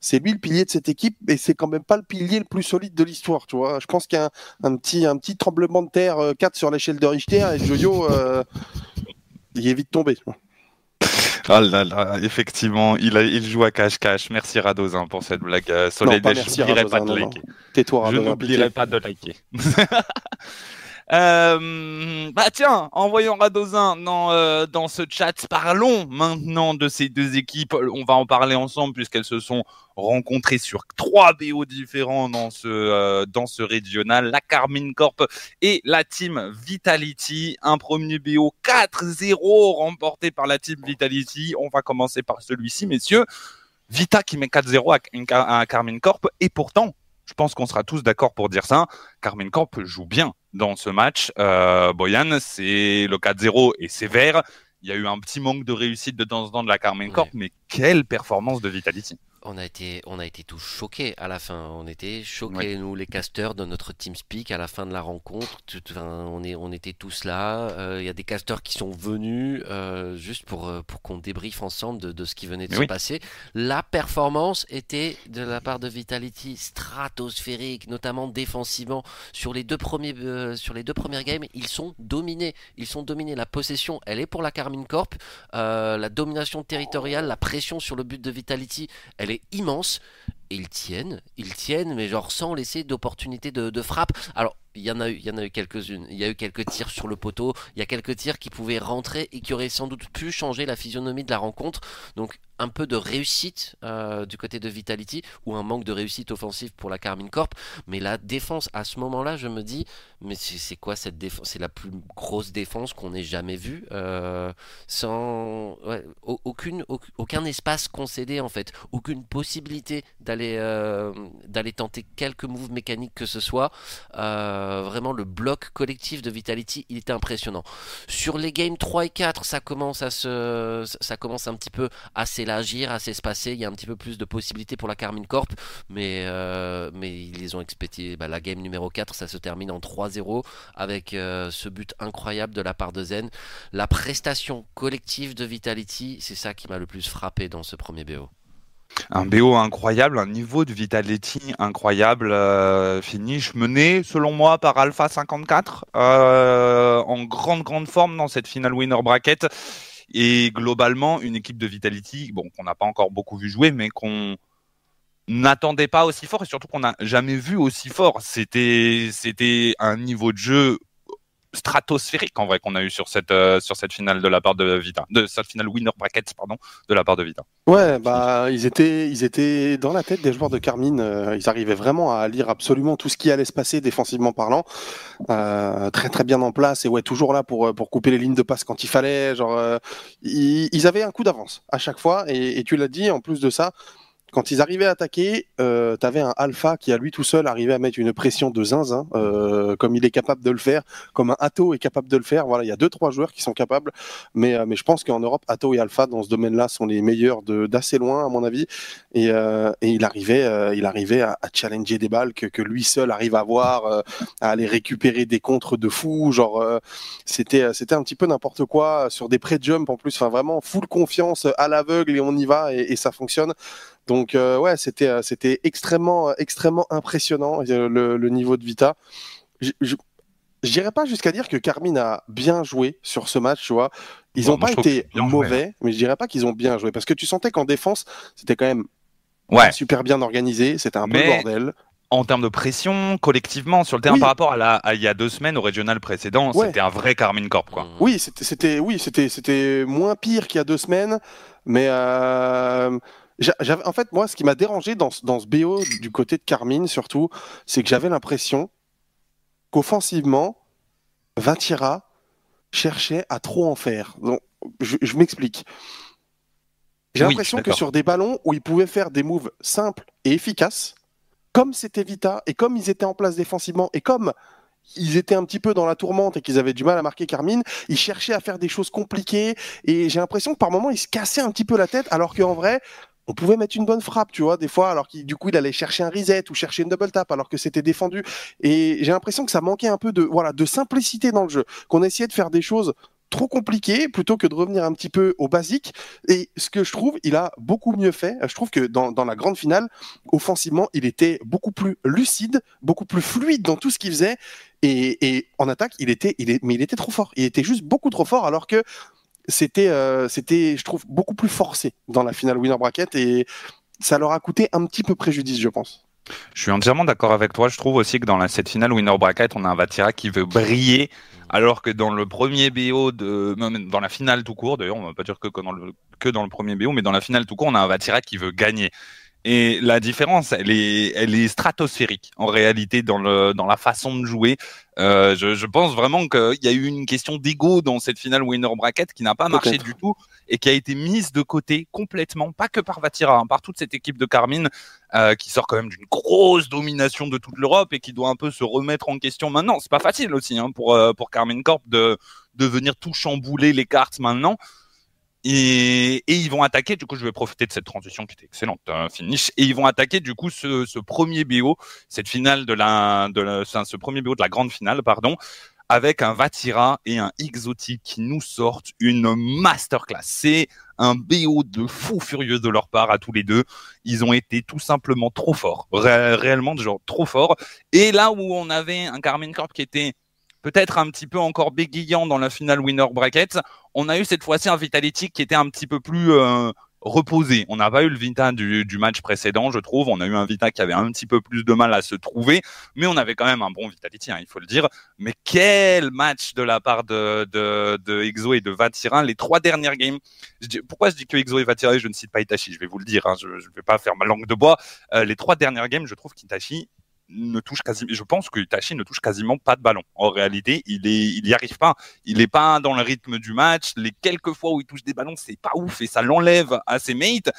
c'est lui le pilier de cette équipe et c'est quand même pas le pilier le plus solide de l'histoire tu vois je pense qu'il y a un, petit un petit tremblement de terre 4 euh, sur l'échelle de Richter et Joyo euh, il est vite tombé Oh là là, effectivement, il, a, il joue à cache-cache. Merci Radozin pour cette blague euh, solide. je n'oublierai pas de liker. Tais-toi, Je n'oublierai pas de liker. Euh, bah tiens, envoyons Radozin dans, euh, dans ce chat. Parlons maintenant de ces deux équipes. On va en parler ensemble puisqu'elles se sont rencontrées sur trois BO différents dans ce, euh, dans ce régional. La Carmine Corp et la team Vitality. Un premier BO 4-0 remporté par la team Vitality. On va commencer par celui-ci, messieurs. Vita qui met 4-0 à, à Carmine Corp et pourtant je pense qu'on sera tous d'accord pour dire ça. Carmine Corp joue bien dans ce match. Euh, Boyan, c'est le 4-0 et sévère. Il y a eu un petit manque de réussite de temps en temps de la Carmine Corp, mais quelle performance de Vitality on a été, on a été tous choqués à la fin. On était choqués, nous, les casteurs de notre TeamSpeak à la fin de la rencontre. on, est, on était tous là. Euh, il y a des casteurs qui sont venus euh, juste pour, euh, pour qu'on débriefe ensemble de, ce qui venait de se passer. La performance était de la part de Vitality stratosphérique, notamment défensivement. Sur les deux premiers, sur les deux premières games, ils sont dominés. Ils sont dominés. La possession, elle est pour la Carmine Corp. la domination territoriale, la pression sur le but de Vitality, elle est immense. Ils tiennent, ils tiennent, mais genre sans laisser d'opportunité de, de, frappe. Alors, il y en a eu, il y en a eu quelques-unes. Il y a eu quelques tirs sur le poteau. Il y a quelques tirs qui pouvaient rentrer et qui auraient sans doute pu changer la physionomie de la rencontre. Donc, un peu de réussite euh, du côté de Vitality ou un manque de réussite offensive pour la Carmine Corp. Mais la défense, à ce moment-là, je me dis, mais c'est quoi cette défense? C'est la plus grosse défense qu'on ait jamais vue, euh, sans aucune, aucun espace concédé en fait, aucune possibilité d'aller euh, d'aller tenter quelques moves mécaniques que ce soit. vraiment, le bloc collectif de Vitality, il était impressionnant. Sur les games 3 et 4, ça commence à se, ça commence un petit peu à s'élargir, à s'espacer. Il y a un petit peu plus de possibilités pour la Carmine Corp, mais, euh, ils les ont expédiés. Bah, la game numéro 4, ça se termine en 3-0 avec euh, ce but incroyable de la part de Zen. La prestation collective de Vitality, c'est ça qui m'a le plus frappé dans ce premier BO. Un BO incroyable, un niveau de Vitality incroyable, euh, finish mené selon moi par Alpha 54 en grande grande forme dans cette finale winner bracket. Et globalement, une équipe de Vitality, qu'on n'a pas encore beaucoup vu jouer, mais qu'on n'attendait pas aussi fort et surtout qu'on n'a jamais vu aussi fort. C'était un niveau de jeu stratosphérique en vrai qu'on a eu sur cette euh, sur cette finale de la part de Vita, de cette finale winner bracket pardon de la part de Vita. Ouais, bah ils étaient ils étaient dans la tête des joueurs de Carmine. Euh, ils arrivaient vraiment à lire absolument tout ce qui allait se passer défensivement parlant, euh, très très bien en place et ouais toujours là pour pour couper les lignes de passe quand il fallait. Genre ils, avaient un coup d'avance à chaque fois et, et tu l'as dit en plus de ça quand ils arrivaient à attaquer, euh, tu avais un Alpha qui à lui tout seul arrivait à mettre une pression de zinzin, euh, comme il est capable de le faire, comme un Atto est capable de le faire. Voilà, il y a deux trois joueurs qui sont capables, mais euh, mais je pense qu'en Europe, Atto et Alpha dans ce domaine-là sont les meilleurs d'assez loin à mon avis. Et, euh, il arrivait, il arrivait à, challenger des balles que, que lui seul arrive à voir, euh, à aller récupérer des contres de fou. Genre, c'était c'était un petit peu n'importe quoi sur des pré-jump en plus. Enfin vraiment full confiance à l'aveugle et on y va et ça fonctionne. Donc euh, ouais, c'était euh, c'était extrêmement extrêmement impressionnant euh, le, niveau de Vita. Je, je J'irai pas jusqu'à dire que Carmine a bien joué sur ce match, tu vois. Ils n'ont pas été mauvais, mais je dirais pas qu'ils ont bien joué parce que tu sentais qu'en défense, c'était quand même ouais. super bien organisé, c'était un peu le bordel. En termes de pression, collectivement, sur le terrain par rapport à, la, il y a deux semaines au régional précédent, c'était un vrai Carmine Corp, quoi. Oui, c'était, oui, c'était, c'était moins pire qu'il y a deux semaines, mais euh, en fait, moi, ce qui m'a dérangé dans, dans ce BO du côté de Carmine, surtout, c'est que j'avais l'impression qu'offensivement, Vatira cherchait à trop en faire. Donc, je, m'explique. J'ai l'impression que sur des ballons où il pouvait faire des moves simples et efficaces, comme c'était Vita et comme ils étaient en place défensivement et comme ils étaient un petit peu dans la tourmente et qu'ils avaient du mal à marquer Carmine, ils cherchaient à faire des choses compliquées et j'ai l'impression que par moments ils se cassaient un petit peu la tête alors qu'en vrai on pouvait mettre une bonne frappe, tu vois, des fois, alors qu'il du coup il allait chercher un reset ou chercher une double tap alors que c'était défendu. Et j'ai l'impression que ça manquait un peu de voilà de simplicité dans le jeu, qu'on essayait de faire des choses trop compliquées plutôt que de revenir un petit peu au basique. Et ce que je trouve, il a beaucoup mieux fait. Je trouve que dans, dans la grande finale, offensivement, il était beaucoup plus lucide, beaucoup plus fluide dans tout ce qu'il faisait. Et, et, en attaque, il était, il est, mais il était trop fort. Il était juste beaucoup trop fort, alors que c'était, euh, c'était, je trouve, beaucoup plus forcé dans la finale winner bracket et ça leur a coûté un petit peu préjudice, je pense. Je suis entièrement d'accord avec toi. Je trouve aussi que dans la, cette finale winner bracket, on a un Vatira qui veut briller, alors que dans le premier BO de, dans la finale tout court, d'ailleurs, on va pas dire que, dans le, que dans le premier BO, mais dans la finale tout court, on a un Vatira qui veut gagner. Et la différence, elle est, elle est stratosphérique en réalité dans le dans la façon de jouer. Euh, je, je, pense vraiment qu'il y a eu une question d'ego dans cette finale winner bracket qui n'a pas marché du tout et qui a été mise de côté complètement, pas que par Vatira, hein, par toute cette équipe de Carmine euh, qui sort quand même d'une grosse domination de toute l'Europe et qui doit un peu se remettre en question maintenant. C'est pas facile aussi hein, pour euh, pour Carmine Corp de de venir tout chambouler les cartes maintenant. Et, ils vont attaquer, du coup je vais profiter de cette transition qui était excellente, hein, finish, et ils vont attaquer du coup ce, premier BO, cette finale de la, de la, ce premier BO de la grande finale, pardon, avec un Vatira et un Exotic qui nous sortent une masterclass. C'est un BO de fou furieux de leur part à tous les deux. Ils ont été tout simplement trop forts, réellement genre trop forts. Et là où on avait un Carmine Corp qui était peut-être un petit peu encore bégayant dans la finale winner bracket. On a eu cette fois-ci un Vitality qui était un petit peu plus euh, reposé. On n'a pas eu le Vita du, match précédent, je trouve. On a eu un Vita qui avait un petit peu plus de mal à se trouver, mais on avait quand même un bon Vitality, hein, il faut le dire. Mais quel match de la part de, de, et de Vatira. Les trois dernières games. pourquoi je dis que Exo et Vatira je ne cite pas Itachi? Je vais vous le dire, hein, je ne vais pas faire ma langue de bois. Euh, les trois dernières games, je trouve qu'Itachi ne touche quasiment, je pense que Itachi ne touche quasiment pas de ballon. En réalité, il est, il arrive pas. Il est pas dans le rythme du match. Les quelques fois où il touche des ballons, c'est pas ouf et ça l'enlève à ses mates.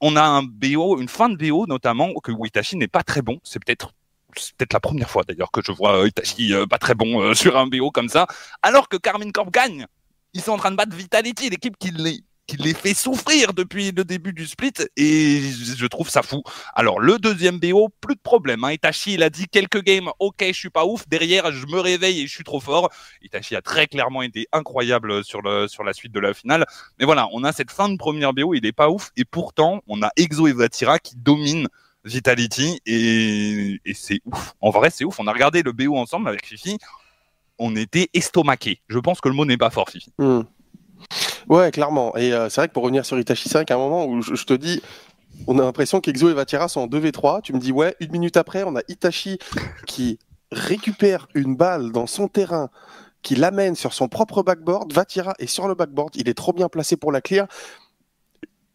On a un BO, une fin de BO notamment que Itachi n'est pas très bon. C'est peut-être c'est peut-être la première fois d'ailleurs que je vois Itachi euh, pas très bon euh, sur un BO comme ça, alors que Carmine Corp gagne. Ils sont en train de battre Vitality, l'équipe qui qui les fait souffrir depuis le début du split et je trouve ça fou. Alors le deuxième BO, plus de problème. Hein. Itachi, il a dit quelques games, ok, je suis pas ouf. Derrière, je me réveille et je suis trop fort. Itachi a très clairement été incroyable sur la suite de la finale. Mais voilà, on a cette fin de première BO, il est pas ouf et pourtant on a Exo et Vatira qui dominent Vitality et, et c'est ouf. En vrai, c'est ouf. On a regardé le BO ensemble avec Fifi. On était estomaqué. Je pense que le mot n'est pas fort, Fifi. Hmm. Ouais, clairement. Et euh, c'est vrai que pour revenir sur Itachi 5, à un moment où je, te dis, on a l'impression qu'Exo et Vatira sont en 2v3. Tu me dis, ouais, une minute après, on a Itachi qui récupère une balle dans son terrain, qui l'amène sur son propre backboard. Vatira est sur le backboard. Il est trop bien placé pour la clear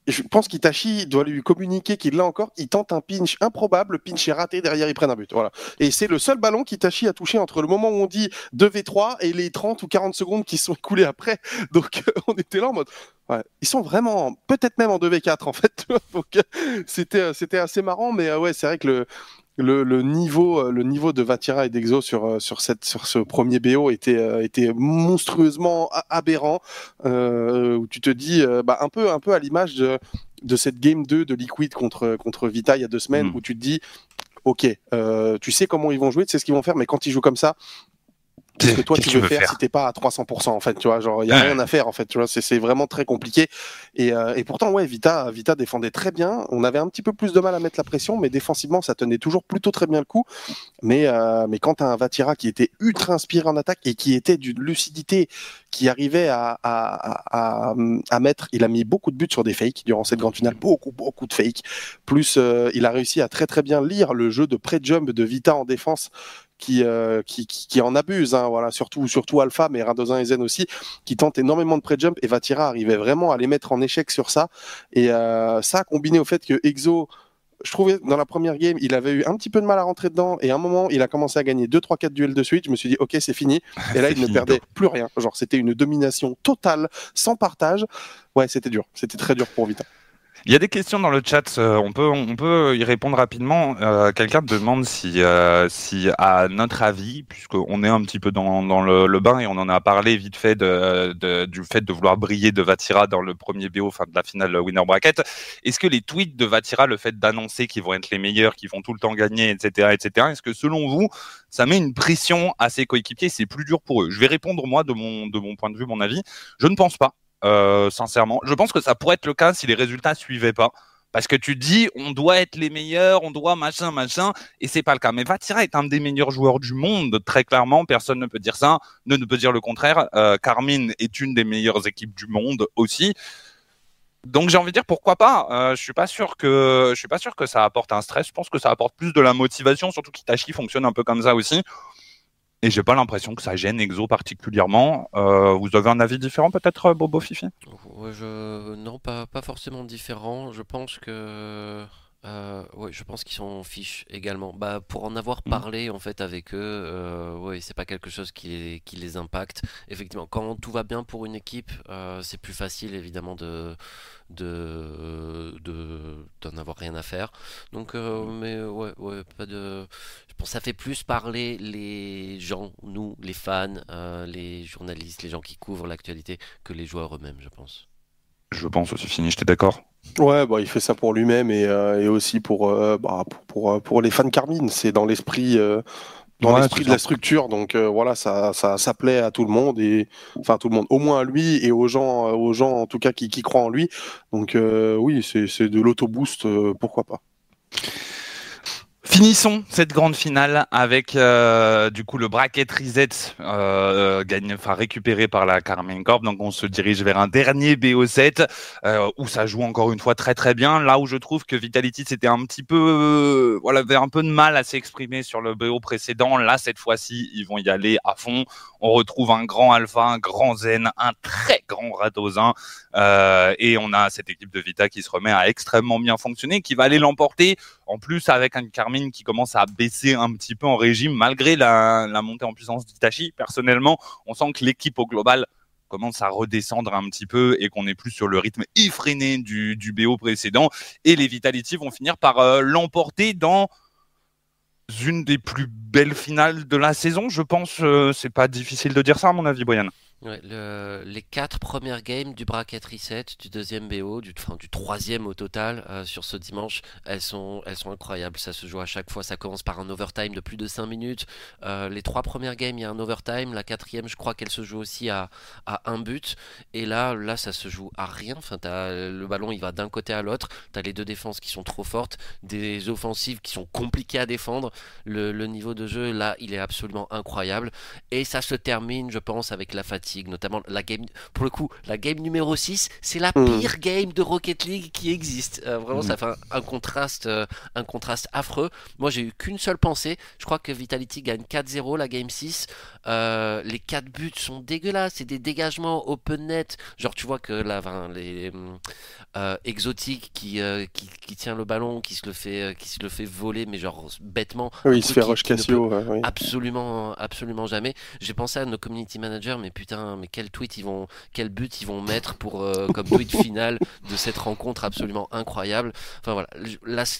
je pense qu'Itachi doit lui communiquer qu'il l'a encore. Il tente un pinch improbable, le pinch est raté, derrière il prennent un but. Voilà. Et c'est le seul ballon qu'Itachi a touché entre le moment où on dit 2v3 et les 30 ou 40 secondes qui sont écoulées après. Donc on était là en mode. Ouais, ils sont vraiment peut-être même en 2v4 en fait. Donc c'était c'était assez marrant, mais euh, ouais, c'est vrai que le le, le, niveau, euh, le niveau de Vatira et d'Exo sur, euh, sur, cette, sur ce premier BO était, euh, était monstrueusement aberrant, euh, où tu te dis, bah, un, peu, un peu à l'image de, de cette Game 2 de Liquid contre, contre Vita il y a deux semaines, mm. où tu te dis, ok, euh, tu sais comment ils vont jouer, tu sais ce qu'ils vont faire, mais quand ils jouent comme ça, Qu'est-ce que toi tu veux, faire, si t'es pas à 300% en fait, tu vois, genre il y a rien à faire en fait, tu vois, c'est vraiment très compliqué. Et, euh, et pourtant ouais, Vita, Vita défendait très bien. On avait un petit peu plus de mal à mettre la pression, mais défensivement ça tenait toujours plutôt très bien le coup. Mais euh, mais quand t'as un Vatira qui était ultra inspiré en attaque et qui était d'une lucidité, qui arrivait à, à, à, à, mettre, il a mis beaucoup de buts sur des fakes durant cette grande finale, beaucoup beaucoup de fakes. Plus euh, il a réussi à très très bien lire le jeu de pré-jump de Vita en défense qui, euh, qui, qui, en abuse, hein, voilà, surtout, surtout Alpha, mais Radozin et Zen aussi, qui tentent énormément de pré-jump et Vatira arrivait vraiment à les mettre en échec sur ça. Et euh, ça, combiné au fait que Exo, je trouvais dans la première game, il avait eu un petit peu de mal à rentrer dedans et à un moment, il a commencé à gagner 2 3 4 duels de suite. Je me suis dit OK, c'est fini. Et là, il ne perdait plus rien. Genre, c'était une domination totale, sans partage. Ouais, c'était dur. C'était très dur pour Vita. Il y a des questions dans le chat, euh, on peut, on peut y répondre rapidement. Euh, quelqu'un demande si, euh, si, à notre avis, puisqu'on est un petit peu dans, dans le, bain et on en a parlé vite fait de, de, du fait de vouloir briller de Vatira dans le premier BO, enfin de la finale winner bracket, est-ce que les tweets de Vatira, le fait d'annoncer qu'ils vont être les meilleurs, qu'ils vont tout le temps gagner, etc., etc., est-ce que selon vous, ça met une pression à ses coéquipiers, c'est plus dur pour eux? Je vais répondre moi de mon, de mon point de vue, mon avis. Je ne pense pas. Euh, sincèrement. Je pense que ça pourrait être le cas si les résultats suivaient pas. Parce que tu dis, on doit être les meilleurs, on doit machin, machin, et c'est pas le cas. Mais Vatira est un des meilleurs joueurs du monde, très clairement. Personne ne peut dire ça, ne, peut dire le contraire. Euh, Carmine est une des meilleures équipes du monde aussi. Donc j'ai envie de dire pourquoi pas? Euh, je suis pas sûr que je suis pas sûr que ça apporte un stress. Je pense que ça apporte plus de la motivation, surtout qu'Itachi fonctionne un peu comme ça aussi. Et j'ai pas l'impression que ça gêne Exo particulièrement. Euh, vous avez un avis différent peut-être, Bobo Fifi? Je... Non, pas, pas forcément différent. Je pense que euh, oui, je pense qu'ils sont fiches également. Bah, pour en avoir mmh. parlé en fait avec eux, euh, oui, c'est pas quelque chose qui les, qui les impacte. Effectivement, quand tout va bien pour une équipe, euh, c'est plus facile évidemment de de d'en avoir rien à faire. Donc, euh, mmh. mais ouais, ouais, pas de. Je pense que ça fait plus parler les gens, nous, les fans, les journalistes, les gens qui couvrent l'actualité, que les joueurs eux-mêmes, je pense. Je pense aussi fini. J'étais d'accord. Ouais, bah, il fait ça pour lui-même et, euh, et, aussi pour, euh, bah, pour, pour, euh, pour, les fans Carmine. C'est dans l'esprit dans l'esprit de la structure. Donc voilà, ça, ça, ça plaît à tout le monde et enfin tout le monde, au moins à lui et aux gens, aux gens en tout cas qui, qui croient en lui. Donc oui, c'est de l'autoboost, pourquoi pas. Finissons cette grande finale avec euh, du coup le bracket reset euh, gagne, enfin récupéré par la Carmine Corp. Donc on se dirige vers un dernier BO7 euh, où ça joue encore une fois très très bien. Là où je trouve que Vitality c'était un petit peu, voilà, avait un peu de mal à s'exprimer sur le BO précédent. Là cette fois-ci ils vont y aller à fond. On retrouve un grand Alpha, un grand Zen, un très grand Radosin euh, et on a cette équipe de Vita qui se remet à extrêmement bien fonctionner, qui va aller l'emporter. En plus avec un Qui commence à baisser un petit peu en régime malgré la, montée en puissance d'Itachi. Personnellement, on sent que l'équipe au global commence à redescendre un petit peu et qu'on est plus sur le rythme effréné du, du BO précédent. Et les Vitality vont finir par euh, l'emporter dans une des plus belles finales de la saison, je pense. Euh, c'est pas difficile de dire ça, à mon avis, Boyan. Les quatre premières games du bracket reset, du deuxième BO, du, enfin, du troisième au total euh, sur ce dimanche, elles sont, elles sont incroyables. Ça se joue à chaque fois. Ça commence par un overtime de plus de 5 minutes. Euh, les trois premières games, il y a un overtime. La quatrième, je crois qu'elle se joue aussi à, à un but. Et là, là, ça se joue à rien. Enfin, as, le ballon, il va d'un côté à l'autre. Tu as les deux défenses qui sont trop fortes, des offensives qui sont compliquées à défendre. Le niveau de jeu, là, il est absolument incroyable. Et ça se termine, je pense, avec la fatigue notamment la game, pour le coup, la game numéro 6, c'est la hmm. pire game de Rocket League qui existe. Euh, vraiment, ça hmm. fait un, contraste, euh, un contraste affreux. Moi, j'ai eu qu'une seule pensée. Je crois que Vitality gagne 4-0 la game 6. Euh, les 4 buts sont dégueulasses. C'est des dégagements open net. Genre, tu vois que là, les exotiques qui, qui, qui, tient le ballon, qui se le fait, qui se le fait voler, mais genre bêtement. Oui, il se fait Roche Cassio. Absolument, absolument jamais. J'ai pensé à nos community managers, mais putain, mais quel tweet ils vont, quel but ils vont mettre pour euh, comme tweet final de cette rencontre absolument incroyable. Enfin voilà,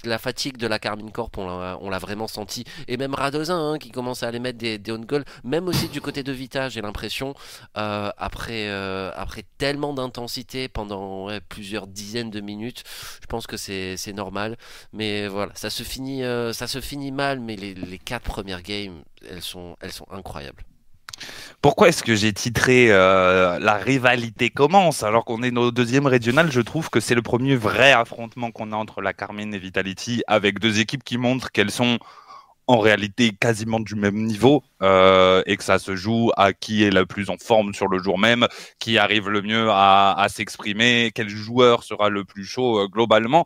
la, fatigue de la Carmine Corp, on l'a vraiment senti, et même Radozin hein, qui commence à aller mettre des, des on goal, même aussi du côté de Vita, j'ai l'impression euh, après euh, après tellement d'intensité pendant plusieurs dizaines de minutes, je pense que c'est normal, mais voilà, ça se finit ça se finit mal, mais les, les quatre premières games, elles sont elles sont incroyables. Pourquoi est-ce que j'ai titré euh, La rivalité commence alors qu'on est au deuxième régional? Je trouve que c'est le premier vrai affrontement qu'on a entre la Carmine et Vitality avec deux équipes qui montrent qu'elles sont en réalité quasiment du même niveau euh, et que ça se joue à qui est le plus en forme sur le jour même, qui arrive le mieux à, s'exprimer, quel joueur sera le plus chaud euh, globalement.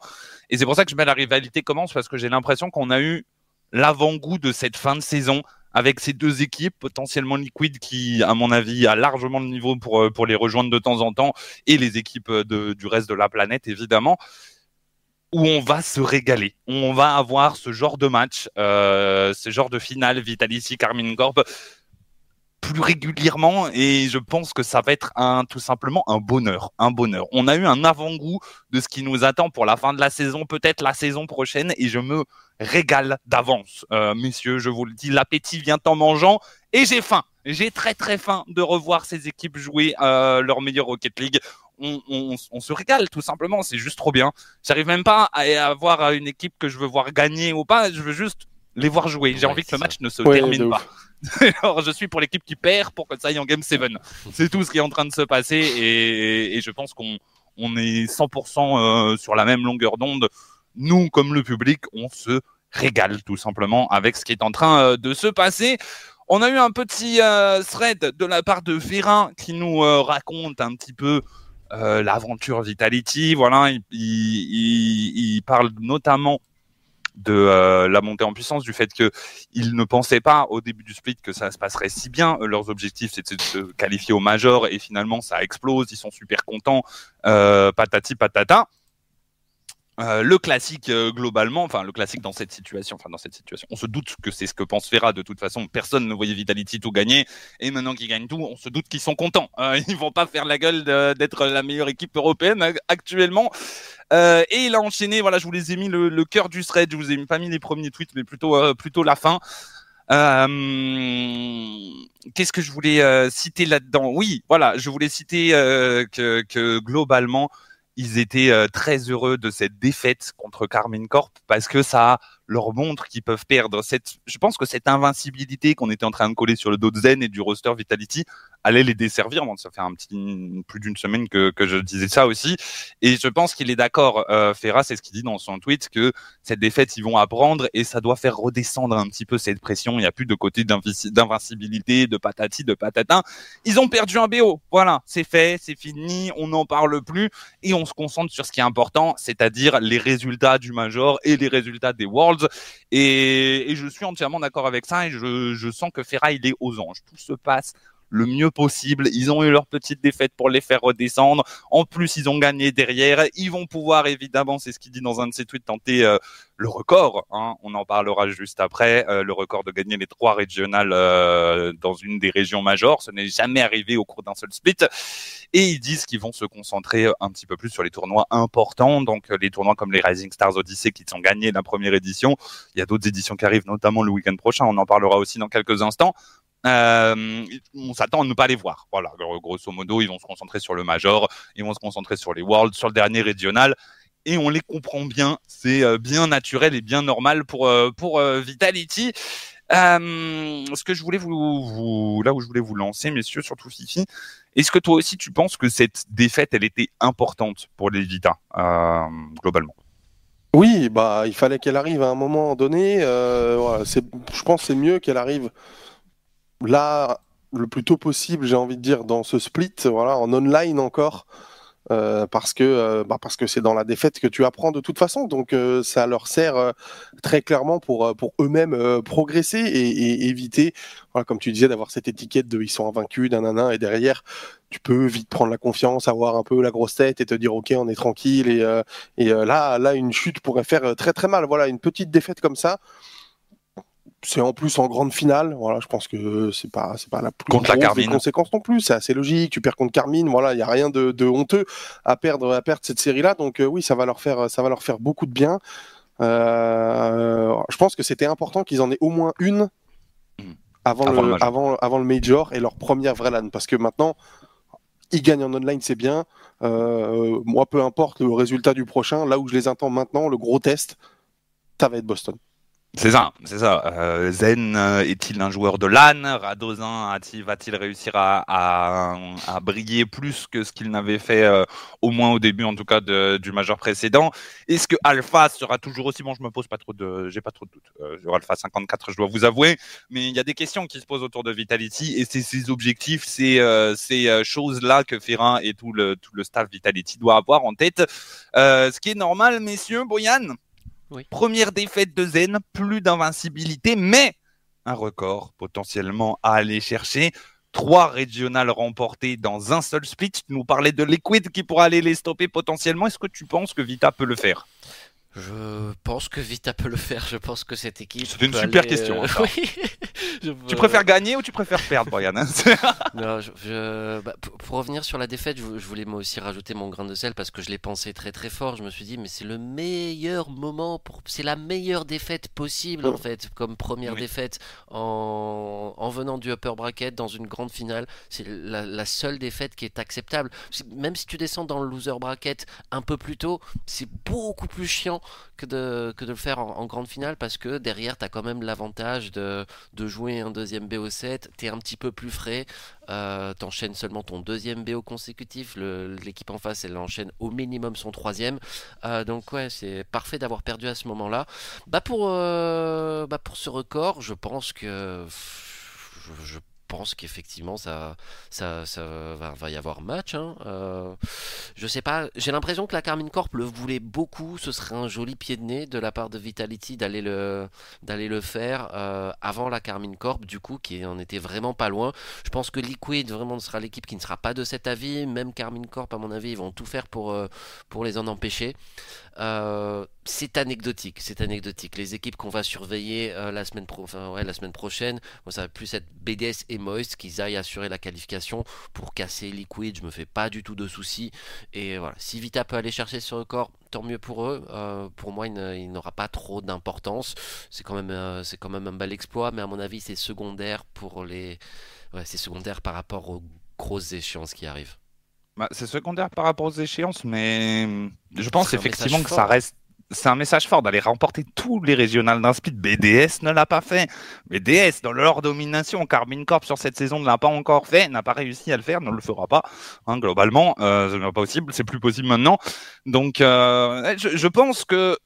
Et c'est pour ça que je mets la rivalité commence parce que j'ai l'impression qu'on a eu l'avant-goût de cette fin de saison avec ces deux équipes, potentiellement Liquid qui, à mon avis, a largement le niveau pour, euh, pour les rejoindre de temps en temps, et les équipes euh, du reste de la planète, évidemment, où on va se régaler. On va avoir ce genre de match, euh, ce genre de finale Vitality Carmine Corp plus régulièrement et je pense que ça va être un tout simplement un bonheur, un bonheur. On a eu un avant-goût de ce qui nous attend pour la fin de la saison, peut-être la saison prochaine et je me régale d'avance. Euh, messieurs, je vous le dis, l'appétit vient en mangeant et j'ai faim. J'ai très très faim de revoir ces équipes jouer euh, leur meilleure Rocket League. On, on, on, se régale tout simplement, c'est juste trop bien. J'arrive même pas à avoir une équipe que je veux voir gagner ou pas, je veux juste les voir jouer. J'ai envie que le match ne se termine pas. Alors, je suis pour l'équipe qui perd pour que ça aille en Game 7. C'est tout ce qui est en train de se passer et, je pense qu'on on est 100% euh, sur la même longueur d'onde. Nous, comme le public, on se régale tout simplement avec ce qui est en train euh, de se passer. On a eu un petit euh, thread de la part de Ferrin qui nous raconte un petit peu l'aventure Vitality. Voilà, il, il, il parle notamment de euh, la montée en puissance, du fait qu'ils ne pensaient pas au début du split que ça se passerait si bien. Euh, leurs objectifs, c'était de se qualifier au major et finalement ça explose. Ils sont super contents. Euh, patati patata. Euh, le classique euh, globalement, enfin le classique dans cette situation, enfin dans cette situation, on se doute que c'est ce que pense Ferra de toute façon. Personne ne voyait Vitality tout gagner et maintenant qu'ils gagnent tout, on se doute qu'ils sont contents. Euh, ils vont pas faire la gueule d'être la meilleure équipe européenne actuellement. Euh, et il a enchaîné. Voilà, je vous les ai mis le, cœur du thread. Je vous ai pas mis les premiers tweets, mais plutôt plutôt la fin. Qu'est-ce que je voulais citer là-dedans? Oui, voilà, je voulais citer que globalement ils étaient euh, très heureux de cette défaite contre Carmine Corp parce que ça leur montre qu'ils peuvent perdre. Cette, je pense que cette invincibilité qu'on était en train de coller sur le dos de Zen et du roster Vitality allait les desservir. Bon, ça fait un petit plus d'une semaine que, que je disais ça aussi, et je pense qu'il est d'accord. Euh, Ferra, c'est ce qu'il dit dans son tweet que cette défaite, ils vont apprendre et ça doit faire redescendre un petit peu cette pression. Il n'y a plus de côté d'invincibilité, de patati, de patatin. Ils ont perdu un BO. Voilà, c'est fait, c'est fini, on n'en parle plus et on se concentre sur ce qui est important, c'est-à-dire les résultats du Major et les résultats des Worlds. Et, et je suis entièrement d'accord avec ça et je, je sens que Ferra, il est aux anges. Tout se passe le mieux possible. Ils ont eu leur petite défaite pour les faire redescendre. En plus, ils ont gagné derrière. Ils vont pouvoir, évidemment, c'est ce qu'il dit dans un de ses tweets, tenter euh, le record. Hein. On en parlera juste après. Euh, le record de gagner les trois régionales euh, dans une des régions majeures. Ce n'est jamais arrivé au cours d'un seul split. Et ils disent qu'ils vont se concentrer un petit peu plus sur les tournois importants. Donc, les tournois comme les Rising Stars Odyssey qui sont gagnés la première édition. Il y a d'autres éditions qui arrivent, notamment le week-end prochain. On en parlera aussi dans quelques instants. Euh, on s'attend à ne pas les voir. Voilà, grosso modo, ils vont se concentrer sur le Major, ils vont se concentrer sur les Worlds, sur le dernier régional, et on les comprend bien. C'est euh, bien naturel et bien normal pour euh, pour Vitality. ce que je voulais vous, là où je voulais vous lancer, messieurs, surtout Fifi, est-ce que toi aussi tu penses que cette défaite, elle était importante pour les Vita globalement? Oui, bah il fallait qu'elle arrive à un moment donné. Je pense c'est mieux qu'elle arrive là, le plus tôt possible, j'ai envie de dire, dans ce split, voilà, en online encore. Euh, parce que euh, bah parce que c'est dans la défaite que tu apprends de toute façon donc euh, ça leur sert très clairement pour pour eux-mêmes progresser et, éviter voilà, comme tu disais d'avoir cette étiquette de ils sont invaincus d'un et derrière tu peux vite prendre la confiance avoir un peu la grosse tête et te dire ok on est tranquille et et là là une chute pourrait faire très très mal voilà une petite défaite comme ça c'est en plus en grande finale. Voilà, je pense que c'est pas c'est pas la plus contre la des conséquences non plus. C'est assez logique. Tu perds contre Carmine. Voilà, il y a rien de, de, honteux à perdre à perdre cette série-là. Donc euh, oui, ça va leur faire ça va leur faire beaucoup de bien. Euh, je pense que c'était important qu'ils en aient au moins une avant, avant, le, avant, avant le major et leur première vraie LAN parce que maintenant ils gagnent en online, c'est bien. Euh, moi, peu importe le résultat du prochain. Là où je les attends maintenant, le gros test, ça va être Boston. C'est ça, c'est ça. Euh, Zen euh, est-il un joueur de LAN? Radozin va-t-il réussir à, à, briller plus que ce qu'il n'avait fait euh, au moins au début, en tout cas, du majeur précédent? Est-ce que Alpha sera toujours aussi bon? Je me pose pas trop de, j'ai pas trop de doutes sur Alpha 54, je dois vous avouer, mais il y a des questions qui se posent autour de Vitality et c'est ces objectifs, c'est ces choses-là que Ferrin et tout le tout le staff Vitality doit avoir en tête. ce qui est normal, messieurs, Boyan? Première défaite de Zen, plus d'invincibilité, mais un record potentiellement à aller chercher. Trois régionales remportées dans un seul split. Tu nous parlais de Liquid qui pourra aller les stopper potentiellement. Est-ce que tu penses que Vita peut le faire? Je pense que Vita peut le faire. Je pense que cette équipe. C'est une super question. Euh, tu préfères gagner ou tu préfères perdre, Brian Non, je, bah, pour revenir sur la défaite, je, voulais moi aussi rajouter mon grain de sel parce que je l'ai pensé très très fort. Je me suis dit, mais c'est le meilleur moment pour. C'est la meilleure défaite possible en fait, comme première défaite en... en venant du upper bracket dans une grande finale. C'est la, la seule défaite qui est acceptable. Même si tu descends dans le loser bracket un peu plus tôt, c'est beaucoup plus chiant que de, le faire en, grande finale parce que derrière, tu as quand même l'avantage de, jouer un deuxième BO7, tu es un petit peu plus frais, euh, tu enchaînes seulement ton deuxième BO consécutif, l'équipe en face, elle enchaîne au minimum son troisième. Euh, donc ouais, c'est parfait d'avoir perdu à ce moment-là. Bah pour, euh, bah ce record, je pense que... pense qu'effectivement ça, ça, ça va, y avoir match. Hein. Euh, je sais pas, j'ai l'impression que la Carmine Corp le voulait beaucoup. Ce serait un joli pied de nez de la part de Vitality d'aller le, d'aller le faire euh, avant la Carmine Corp, du coup, qui en était vraiment pas loin. Je pense que Liquid vraiment sera l'équipe qui ne sera pas de cet avis. Même Carmine Corp, à mon avis, ils vont tout faire pour, euh, pour les en empêcher. C'est anecdotique, c'est anecdotique. Les équipes qu'on va surveiller la, semaine ouais, la semaine prochaine, ça va plus être BDS et Moist qui aillent assurer la qualification pour casser Liquid. Je me fais pas du tout de soucis. Et voilà, si Vita peut aller chercher ce record, tant mieux pour eux. Euh, pour moi, il n'aura pas trop d'importance. C'est quand même, c'est quand même un bel exploit, mais à mon avis, c'est secondaire pour les, ouais, c'est secondaire par rapport aux grosses échéances qui arrivent. Bah, c'est secondaire par rapport aux échéances, mais je pense effectivement que ça reste c'est un message fort d'aller remporter tous les régionales d'un speed. BDS ne l'a pas fait. BDS, dans leur domination, Carmine Corp sur cette saison ne l'a pas encore fait, n'a pas réussi à le faire, ne le fera pas. Hein, globalement, euh, ce n'est pas possible, c'est plus possible maintenant. Donc, euh, je, je, pense que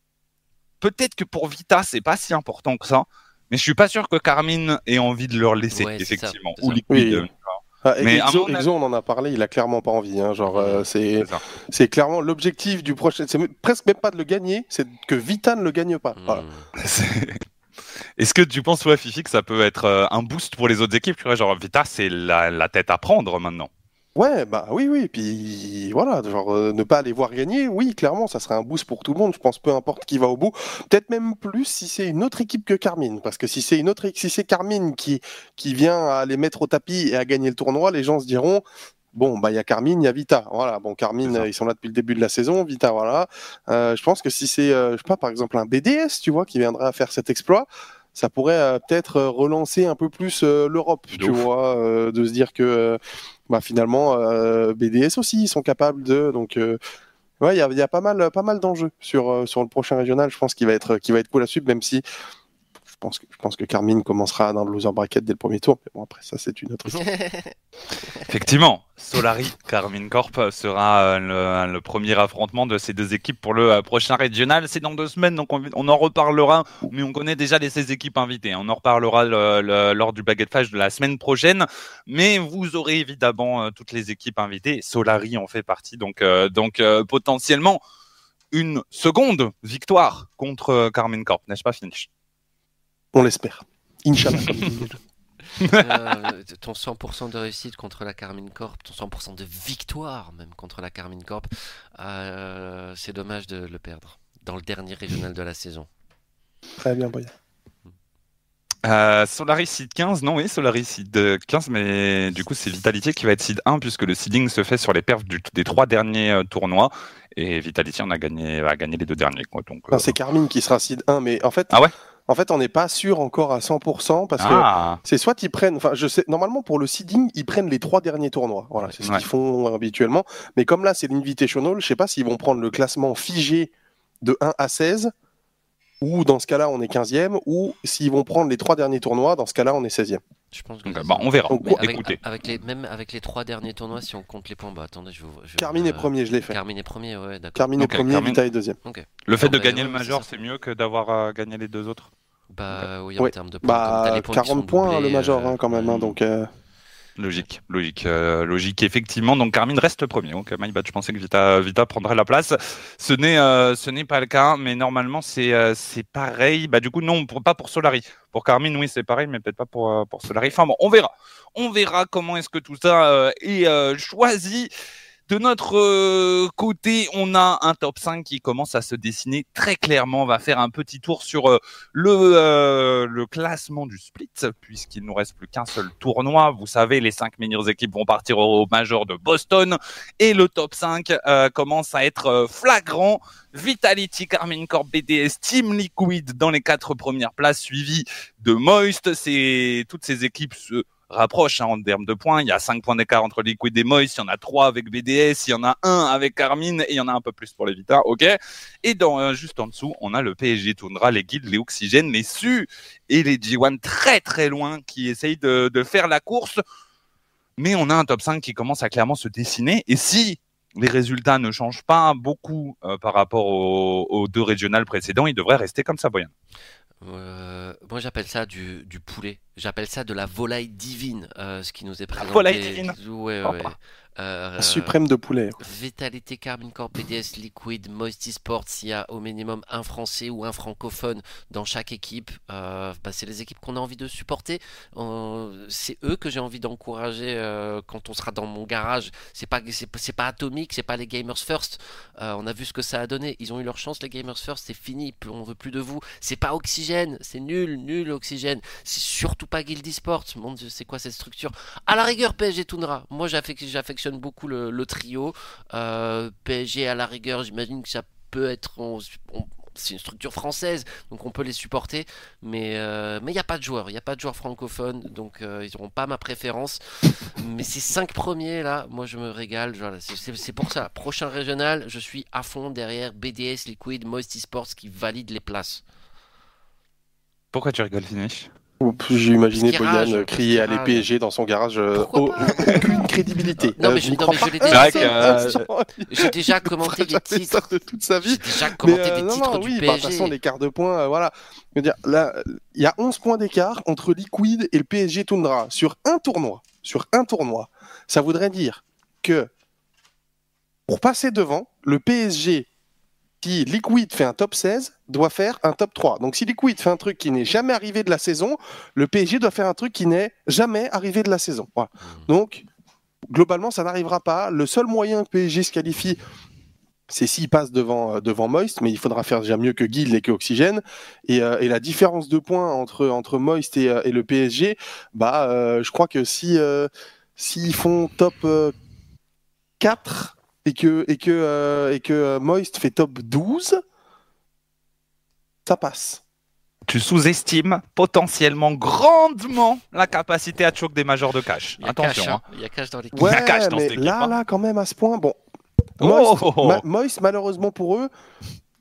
peut-être que pour Vita, c'est pas si important que ça. Mais je suis pas sûr que Carmine ait envie de leur laisser, Ouais, effectivement. ça, Ou. Liquid. Oui. Ah, Mais Exo, Exo, on en a parlé, il a clairement pas envie. hein, genre, euh, c'est clairement l'objectif du prochain. C'est presque même pas de le gagner, c'est que Vita ne le gagne pas. Voilà. Hmm. Est-ce que tu penses, ouais, Fifi, que ça peut être euh, un boost pour les autres équipes Tu vois, genre Vita, c'est la, la tête à prendre maintenant. Ouais, bah oui, oui. Puis voilà, genre euh, ne pas les voir gagner, oui, clairement, ça serait un boost pour tout le monde. Je pense peu importe qui va au bout. Peut-être même plus si c'est une autre équipe que Carmine, parce que si c'est une autre, si c'est Carmine qui qui vient à les mettre au tapis et à gagner le tournoi, les gens se diront. Bon, bah il y a Carmine, il y a Vita. Voilà. Bon, Carmine, euh, ils sont là depuis le début de la saison. Vita, voilà. Euh, je pense que si c'est, euh, je sais pas, par exemple un BDS, tu vois, qui viendrait à faire cet exploit, ça pourrait euh, peut-être euh, relancer un peu plus euh, l'Europe, tu ouf. vois, euh, de se dire que bah, finalement euh, BDS aussi ils sont capables de donc euh, ouais il y a, y a pas mal pas mal d'enjeux sur euh, sur le prochain régional je pense qu'il va être qui va être cool à suivre même si pense que je pense que Carmine commencera dans le loser bracket dès le premier tour mais bon après ça c'est une autre histoire Effectivement, Solari Carmine Corp sera euh, le, le premier affrontement de ces deux équipes pour le euh, prochain régional. C'est dans deux semaines, donc on, on en reparlera. Mais on connaît déjà les 16 équipes invitées. On en reparlera le- le- lors du baguette flash de la semaine prochaine. Mais vous aurez évidemment euh, toutes les équipes invitées. Solari en fait partie, donc, euh, donc euh, potentiellement une seconde victoire contre Carmine Corp, n'est-ce pas, Finish on l'espère Inch'Allah comme ils disent les gens. Euh, ton 100% de réussite contre la Carmine Corp, ton 100% de victoire même contre la Carmine Corp, euh, c'est dommage de le perdre dans le dernier régional de la saison. très bien Boyan Euh, Solaris seed 15, non oui, Solaris seed euh, 15, mais du coup c'est Vitality qui va être seed 1 puisque le seeding se fait sur les perfs du- des trois derniers euh, tournois et Vitality on a gagné, a gagné les deux derniers. Quoi, donc, Enfin, euh, c'est Carmine qui sera seed 1 mais en fait Ah ouais? En fait on n'est pas sûr encore à 100% parce que ah, C'est soit ils prennent, enfin je sais, normalement pour le seeding, ils prennent les trois derniers tournois. Voilà, c'est ce Ouais. qu'ils font habituellement. Mais comme là c'est l'invitational, je sais pas s'ils vont prendre le classement figé de 1 à 16, ou dans ce cas-là on est 15e, ou s'ils vont prendre les trois derniers tournois, dans ce cas-là on est 16e. Je pense que donc, bah, on verra. Donc, Mais avec, Écoutez, avec les, même avec les trois derniers tournois, si on compte les points, bah attendez, je vais. je Carmine euh, est premier, je l'ai fait. Carmine est premier, ouais, d'accord. Carmine est Ok, premier, Carmine. Vita est deuxième. le fait non, de mais gagner ouais, le major c'est mieux que d'avoir euh, gagné les deux autres. Bah oui, en Ouais. termes de points. Bah les points qui sont 40 points doublés, le major euh, hein, quand même, hein, donc euh, Logique, logique, euh, logique, effectivement. Donc Carmine reste premier. Donc my bad, je pensais que Vita, Vita prendrait la place. Ce n'est, euh, pas le cas, mais normalement c'est, euh, pareil. Bah du coup non, pas pour Solari. Pour Carmine, oui, c'est pareil, mais peut-être pas pour, pour Solari. Enfin bon, on verra. On verra comment est-ce que tout ça est choisi. De notre euh, côté, on a un top 5 qui commence à se dessiner très clairement. On va faire un petit tour sur euh, le, euh, le classement du split, puisqu'il nous reste plus qu'un seul tournoi. Vous savez, les cinq meilleures équipes vont partir au Major de Boston. Et le top 5 euh, commence à être flagrant. Vitality, Carmine Corp, BDS, Team Liquid dans les quatre premières places, suivi de Moist. C'est toutes ces équipes se rapprochent hein, en termes de points. Il y a 5 points d'écart entre Liquid et Moist. Il y en a 3 avec BDS. Il y en a un avec Carmine et il y en a un peu plus pour les Vita. OK. Et dans, euh, juste en dessous, on a le PSG Tundra, les guides, les oxygènes, les SU et les G1 très très loin qui essayent de, faire la course. Mais on a un top 5 qui commence à clairement se dessiner. Et si les résultats ne changent pas beaucoup euh, par rapport aux, aux deux régionales précédents, ils devraient rester comme ça, Boyan. Euh, moi j'appelle ça du, du poulet. J'appelle ça de la volaille divine, euh, ce qui nous est présenté. volaille divine. Ouais, Oh, ouais. Euh, suprême de poulet. Vitalité, Carmine Corp, BDS, Liquid, Moisty Sports, il y a au minimum un français ou un francophone dans chaque équipe. Euh, bah, c'est les équipes qu'on a envie de supporter. Euh, c'est eux que j'ai envie d'encourager euh, quand on sera dans mon garage. C'est pas, c'est, c'est pas atomique, c'est pas les Gamers First. On a vu ce que ça a donné. Ils ont eu leur chance, les Gamers First, c'est fini. On veut plus de vous. C'est pas Oxygène, c'est nul, nul Oxygène. C'est surtout pas Guildy Sports. Mon Dieu, c'est quoi cette structure? À la rigueur, PSG Tundra. Moi, j'affec- beaucoup le, trio. Euh, PSG à la rigueur, j'imagine que ça peut être. On, c'est une structure française, donc on peut les supporter, mais euh, mais il n'y a pas de joueurs, il n'y a pas de joueurs francophones, donc ils n'auront pas ma préférence. mais ces cinq premiers là, moi je me régale. C'est pour ça, prochain régional, je suis à fond derrière BDS, Liquid, Moisty Sports qui valident les places. Pourquoi tu rigoles, Finish? J'ai imaginé Boyan crier à l'EPG dans son garage. Euh, aucune crédibilité. Non, mais, je, non, mais je l'ai déjà, euh, j'ai déjà commenté les titres de toute sa vie. J'ai déjà commenté mais, euh, des non, titres non, du oui, PSG. Bah, de toute façon, l'écart de points, euh, voilà. Je veux dire, là, il y a 11 points d'écart entre Liquid et le PSG Tundra sur un tournoi. Sur un tournoi. Ça voudrait dire que pour passer devant, le PSG si Liquid fait un top 16, doit faire un top 3. Donc si Liquid fait un truc qui n'est jamais arrivé de la saison, le PSG doit faire un truc qui n'est jamais arrivé de la saison. Voilà. Mmh. Donc globalement, ça n'arrivera pas. Le seul moyen que PSG se qualifie, c'est s'il passe devant, euh, devant Moist, mais il faudra faire déjà mieux que Guild et que Oxygène. Et, euh, et, la différence de points entre, entre Moist et, euh, et le PSG, bah, euh, je crois que si s'ils font top 4, et que, et que, euh, et que euh, Moist fait top 12, ça passe. Tu sous-estimes potentiellement grandement la capacité à choc des majors de cash. Attention. Hein. Il y a cash dans l'équipe. Ouais, il y a cash dans mais là, hein. là, quand même, à ce point, bon. Moist, oh Moist, malheureusement pour eux,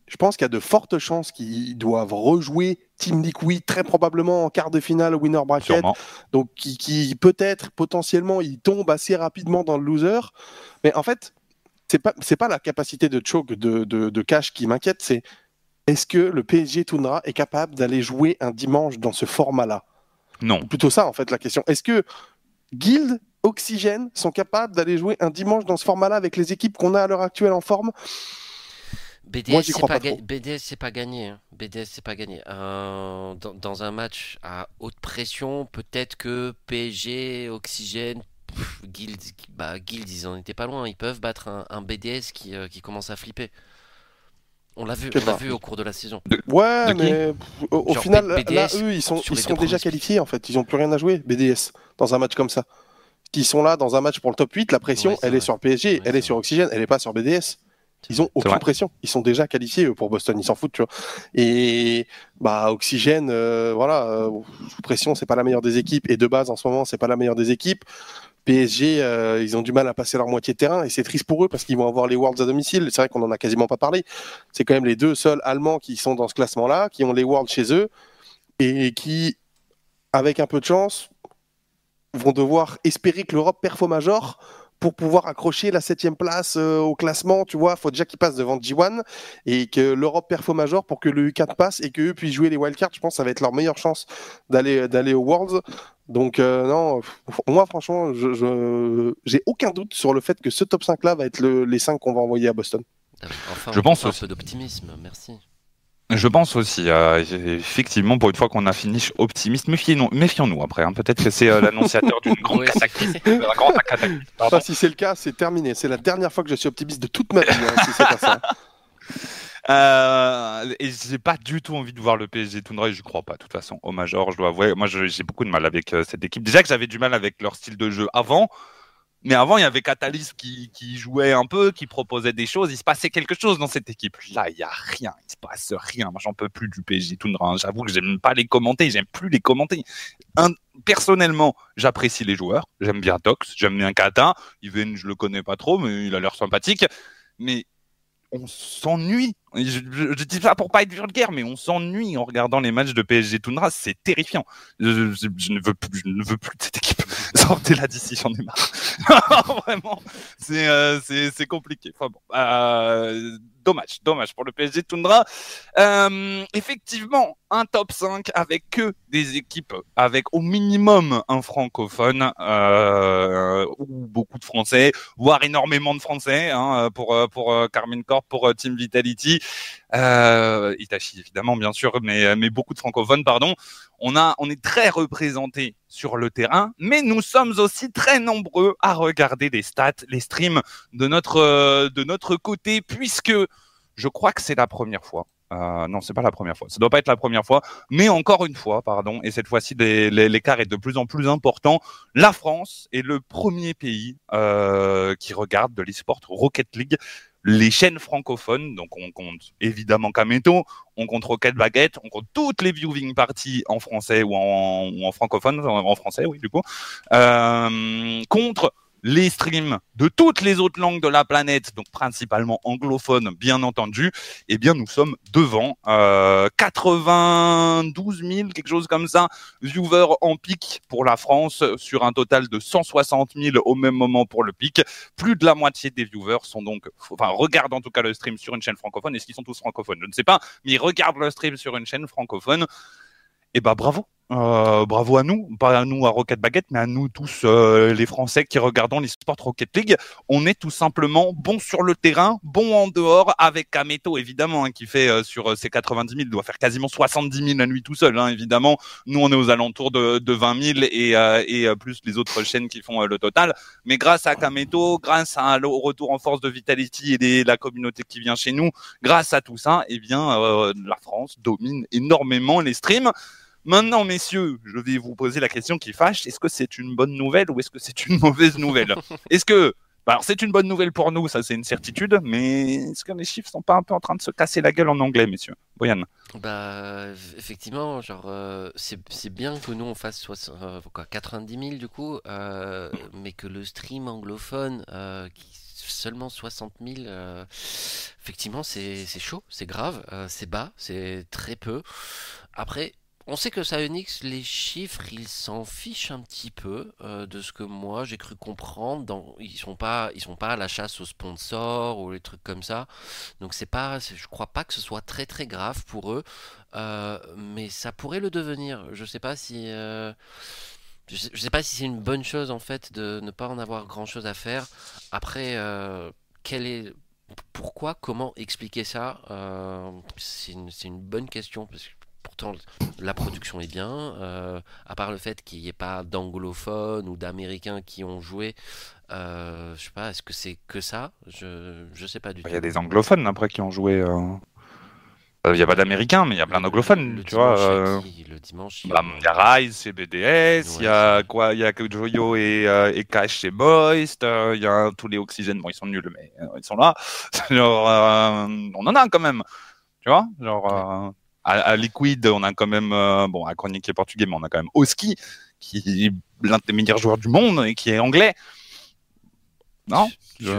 je pense qu'il y a de fortes chances qu'ils doivent rejouer Team Liquid très probablement en quart de finale winner bracket. Donc qui, qui peut-être potentiellement ils tombent assez rapidement dans le loser. Mais en fait, c'est pas c'est pas la capacité de choke de, de, cash qui m'inquiète, c'est est-ce que le PSG Tundra est capable d'aller jouer un dimanche dans ce format-là? Non. Plutôt ça en fait la question. Est-ce que Guild, Oxygène sont capables d'aller jouer un dimanche dans ce format-là avec les équipes qu'on a à l'heure actuelle en forme? BDS, c'est pas, BDS, c'est pas gagné. Hein. BDS, c'est pas gagné. Euh, dans, dans, un match à haute pression, peut-être que PSG, Oxygène Guild, bah, Guild, ils en étaient pas loin. Ils peuvent battre un, BDS qui, euh, qui, commence à flipper. On l'a vu, on l'a vu au cours de la saison. Ouais, mais au, final, là, eux, ils sont, ils sont déjà qualifiés en fait. Ils n'ont plus rien à jouer, BDS, dans un match comme ça. Ils sont là dans un match pour le top 8, la pression, elle est sur PSG, elle est, sur Oxygène, elle n'est pas sur BDS. Ils ont aucune pression. Ils sont déjà qualifiés pour Boston. Ils s'en foutent, tu vois. Et bah Oxygène, euh, voilà, euh, sous pression, c'est pas la meilleure des équipes. Et de base, en ce moment, c'est pas la meilleure des équipes. PSG, euh, ils ont du mal à passer leur moitié de terrain et c'est triste pour eux parce qu'ils vont avoir les Worlds à domicile. C'est vrai qu'on en a quasiment pas parlé. C'est quand même les deux seuls Allemands qui sont dans ce classement-là, qui ont les Worlds chez eux et qui, avec un peu de chance, vont devoir espérer que l'Europe perfo major pour pouvoir accrocher la septième place euh, au classement, tu vois, faut déjà qu'ils passent devant G1 et que l'Europe perfo major pour que le U4 passe et qu'eux puissent jouer les wildcards. Je pense que ça va être leur meilleure chance d'aller d'aller aux Worlds. Donc euh, non, moi franchement, je j'ai aucun doute sur le fait que ce top 5 là va être les 5 qu'on va envoyer à Boston. Enfin, je pense un peu d'optimisme, merci. Je pense aussi, euh, effectivement, pour une fois qu'on a fini optimiste, méfions-nous après. Hein. Peut-être que c'est euh, l'annonciateur d'une grande cataclysme. si c'est le cas, c'est terminé. C'est la dernière fois que je suis optimiste de toute ma vie, hein, si c'est pas ça. Euh, et j'ai pas du tout envie de voir le PSG Toundra, je crois pas, de toute façon, au Major, je dois avouer. Moi, j'ai beaucoup de mal avec euh, cette équipe. Déjà que j'avais du mal avec leur style de jeu avant, mais avant, il y avait Catalyst qui, jouait un peu, qui proposait des choses. Il se passait quelque chose dans cette équipe. Là, il y a rien. Il se passe rien. Moi, j'en peux plus du PSG Toundra. Hein. J'avoue que j'aime pas les commenter. J'aime plus les commenter. personnellement, j'apprécie les joueurs. J'aime bien Tox. J'aime bien Kata. Even, je le connais pas trop, mais il a l'air sympathique. Mais on s'ennuie. Je, dis ça pour pas être vulgaire, mais on s'ennuie en regardant les matchs de PSG Toundra. C'est terrifiant. Je, ne veux plus, je ne veux plus de cette équipe. Sortez-la d'ici, j'en ai marre. Vraiment, c'est euh, compliqué. Enfin bon, euh, dommage, dommage pour le PSG Tundra. Euh, effectivement, un top 5 avec que des équipes avec au minimum un francophone euh, ou beaucoup de français, voire énormément de français hein, pour pour Carmine Corp, pour Team Vitality, euh, Itachi évidemment bien sûr, mais mais beaucoup de francophones pardon. On est très représenté sur le terrain, mais nous sommes aussi très nombreux à regarder les stats, les streams de notre de notre côté puisque je crois que c'est la première fois. Euh, non, c'est pas la première fois. Ça doit pas être la première fois, mais encore une fois, pardon. Et cette fois-ci, l'écart est de plus en plus important. La France est le premier pays euh, qui regarde de l'esport Rocket League les chaînes francophones. Donc on compte évidemment Kameto, on compte Rocket Baguette, on compte toutes les viewing parties en français ou en, ou en francophone, en français, oui, du coup, euh, contre les streams de toutes les autres langues de la planète, donc principalement anglophones, bien entendu, eh bien nous sommes devant euh, 92 000, quelque chose comme ça, viewers en pic pour la France, sur un total de 160 000 au même moment pour le pic. Plus de la moitié des viewers sont donc, enfin regardent en tout cas le stream sur une chaîne francophone. Est-ce qu'ils sont tous francophones? Je ne sais pas, mais ils regardent le stream sur une chaîne francophone. Eh ben bravo, euh, bravo à nous, pas à nous à Rocket Baguette, mais à nous tous euh, les Français qui regardons l'e-sport Rocket League. On est tout simplement bon sur le terrain, bon en dehors, avec Kameto évidemment, hein, qui fait euh, sur ses 90 000, doit faire quasiment 70 000 la nuit tout seul, hein, évidemment. Nous, on est aux alentours de, de 20 000 et, plus les autres chaînes qui font le total. Mais grâce à Kameto, grâce à, au retour en force de Vitality et la communauté qui vient chez nous, grâce à tout ça, eh bien, la France domine énormément les streams. Maintenant, messieurs, je vais vous poser la question qui fâche. Est-ce que c'est une bonne nouvelle ou est-ce que c'est une mauvaise nouvelle? Est-ce que bah, c'est une bonne nouvelle pour nous, ça c'est une certitude, mais est-ce que les chiffres sont pas un peu en train de se casser la gueule en anglais, messieurs? Boyan Bah effectivement, genre euh, c'est bien que nous on fasse euh, quoi, 90 000 du coup, euh, mais que le stream anglophone seulement 60 000, effectivement c'est chaud, c'est grave, c'est bas, c'est très peu. Après, on sait que Psyonix, les chiffres, ils s'en fichent un petit peu euh, de ce que moi j'ai cru comprendre. Dans, ils sont pas, sont pas à la chasse aux sponsors ou les trucs comme ça. Donc c'est pas, je crois pas que ce soit très très grave pour eux, euh, mais ça pourrait le devenir. Je sais pas si, euh, je, sais, pas si c'est une bonne chose en fait de ne pas en avoir grand chose à faire. Après, est pourquoi, comment expliquer ça C'est une, une, bonne question parce que pourtant la production est bien, euh, à part le fait qu'il n'y ait pas d'anglophones ou d'américains qui ont joué, euh, je sais pas, est-ce que c'est que ça? Je ne sais pas du tout. Il y a des anglophones après qui ont joué. Euh. Il n'y a pas d'américains, mais il y a plein d'anglophones, tu vois. Le dimanche, il y a Rise, c'est BDS, il y a quoi Il y a Joyo et, et Cash, c'est Boys, il y a tous les Oxygènes, bon, ils sont nuls, mais ils sont là. Genre, on en a quand même, tu vois Genre, à, Liquid, on a quand même, euh, bon, à Chronique est portugais, mais on a quand même Oski, qui est l'un des meilleurs joueurs du monde et qui est anglais. Non? Je,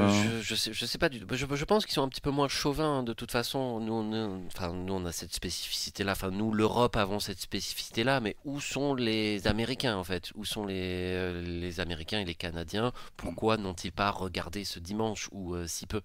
je, sais, je sais pas du tout. Je, je pense qu'ils sont un petit peu moins chauvins de toute façon. Nous, on, enfin, nous, on a cette spécificité-là. Enfin, nous, l'Europe, avons cette spécificité-là. Mais où sont les Américains en fait? Où sont les, euh, les Américains et les Canadiens? Pourquoi n'ont-ils pas regardé ce dimanche ou euh, si peu?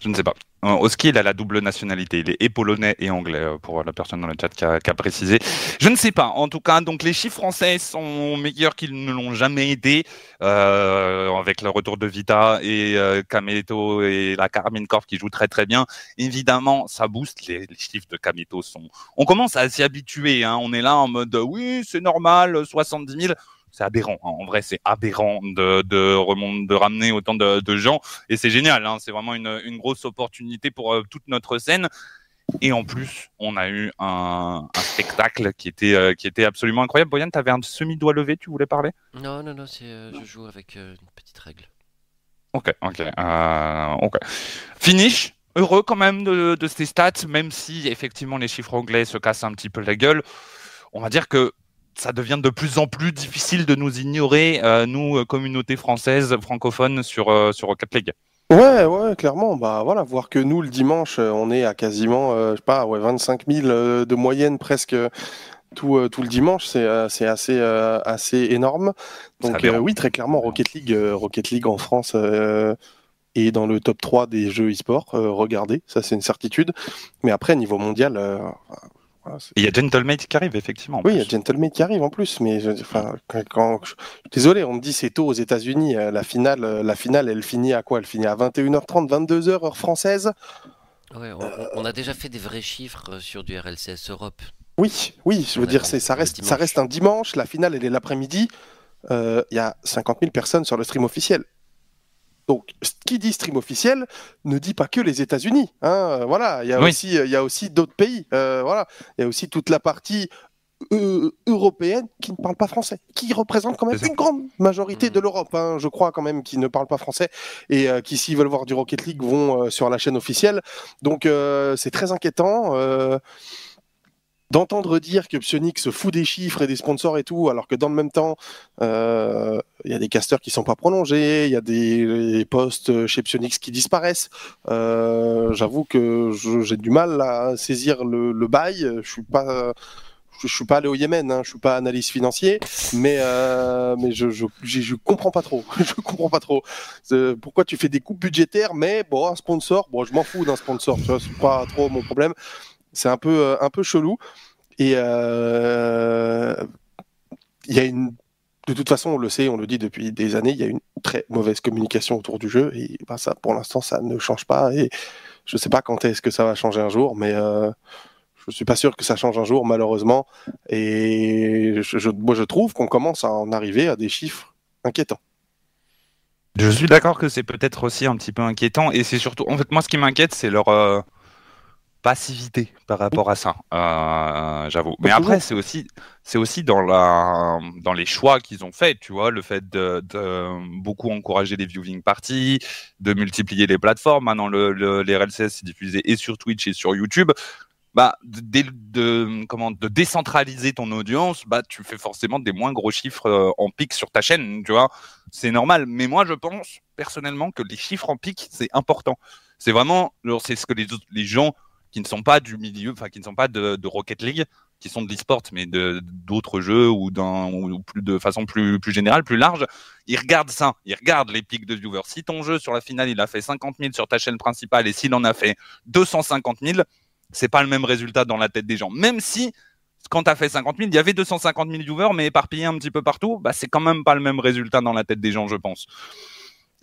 Je ne sais pas. Oski, il a la double nationalité. Il est polonais et anglais, euh, pour la personne dans le chat qui a, précisé. Je ne sais pas. En tout cas, donc les chiffres français sont meilleurs qu'ils ne l'ont jamais été, euh, avec le retour de Vita et euh, Kameto et la Carmine Corp qui joue très très bien. Évidemment, ça booste. Les, chiffres de Kameto sont. On commence à s'y habituer. Hein. On est là en mode oui, c'est normal, 70 000 c'est aberrant. Hein. En vrai, c'est aberrant de, de, de ramener autant de, gens. Et c'est génial. Hein. C'est vraiment une, grosse opportunité pour euh, toute notre scène. Et en plus, on a eu un, spectacle qui était, euh, qui était absolument incroyable. Boyan, tu avais un semi-doigt levé, tu voulais parler? Non, non, non, euh, je joue avec une petite règle. Ok, ok. ok. Finish, heureux quand même de, de ces stats, même si effectivement les chiffres anglais se cassent un petit peu la gueule. On va dire que ça devient de plus en plus difficile de nous ignorer, euh, nous, euh, communauté française, francophone, sur, euh, sur Rocket League. Ouais, ouais, clairement. Bah voilà, voir que nous le dimanche, on est à quasiment, je sais pas, ouais, 25 000 de moyenne presque tout, tout le dimanche, c'est assez assez énorme. Donc oui, très clairement, Rocket League, Rocket League en France est dans le top 3 des jeux e-sport. regardez, ça c'est une certitude. Mais après, niveau mondial, il y a Gentlemate qui arrive, effectivement. Oui, il y a Gentlemate qui arrive en plus, mais enfin, quand, désolé, on me dit c'est tôt aux États-Unis. Euh, la finale, euh, la finale, elle finit à quoi? Elle finit à 21h30, 22h heure française? on, a déjà fait des vrais chiffres euh, sur du RLCS Europe. Oui, oui, je veux dire, c'est ça reste, ça reste un dimanche. La finale, elle est l'après-midi. Il y a 50 000 personnes sur le stream officiel. Donc, ce qui dit stream officiel ne dit pas que les États-Unis. Hein, voilà, il y a aussi, il y a aussi d'autres pays. Euh, voilà, il y a aussi toute la partie euh, européennes qui ne parlent pas français, qui représentent quand même une grande majorité de mmh. l'Europe, hein, je crois quand même, qui ne parlent pas français et euh, qui, s'ils veulent voir du Rocket League, vont euh, sur la chaîne officielle. Donc c'est très inquiétant d'entendre dire que Psionic se fout des chiffres et des sponsors et tout, alors que dans le même temps, il y a des casters qui sont pas prolongés, il y a des postes chez Psionix qui disparaissent. J'avoue que j'ai du mal à saisir le, bail. Je suis pas je, suis pas allé au Yémen, hein, je suis pas analyste financier, mais euh, mais je, je, je comprends pas trop. je comprends pas trop. Pourquoi tu fais des coupes budgétaires, mais bon un sponsor, bon je m'en fous d'un sponsor, c'est pas trop mon problème. C'est un peu euh, un peu chelou et euh, il y a une de toute façon, on le sait, on le dit depuis des années, il y a une très mauvaise communication autour du jeu et bah, ça, pour l'instant, ça ne change pas et je sais pas quand est-ce que ça va changer un jour, mais euh, je suis pas sûr que ça change un jour, malheureusement. Et je, moi, je trouve qu'on commence à en arriver à des chiffres inquiétants. Je suis d'accord que c'est peut-être aussi un petit peu inquiétant. Et c'est surtout, en fait, moi, ce qui m'inquiète, c'est leur passivité par rapport à ça. Euh, j'avoue. Mais après, c'est aussi, c'est aussi dans la, dans les choix qu'ils ont faits. Tu vois, le fait de, beaucoup encourager les viewing parties, de multiplier les plateformes. Maintenant, le, les RLCS est diffusé et sur Twitch et sur YouTube bah, de, de, comment, de décentraliser ton audience, bah, tu fais forcément des moins gros chiffres euh, en pic sur ta chaîne, tu vois. C'est normal. Mais moi, je pense personnellement que les chiffres en pic, c'est important. C'est vraiment, c'est ce que les, les gens qui ne sont pas du milieu, enfin, qui ne sont pas de, Rocket League, qui sont de l'e-sport, mais d'autres jeux ou ou plus de façon plus plus générale, plus large, ils regardent ça, ils regardent les pics de viewers. Si ton jeu sur la finale il a fait 50 000 sur ta chaîne principale et s'il en a fait 250 000, c'est pas le même résultat dans la tête des gens. Même si, quand tu as fait 50 000, il y avait 250 000 viewers, mais éparpillés un petit peu partout, bah, c'est quand même pas le même résultat dans la tête des gens, je pense.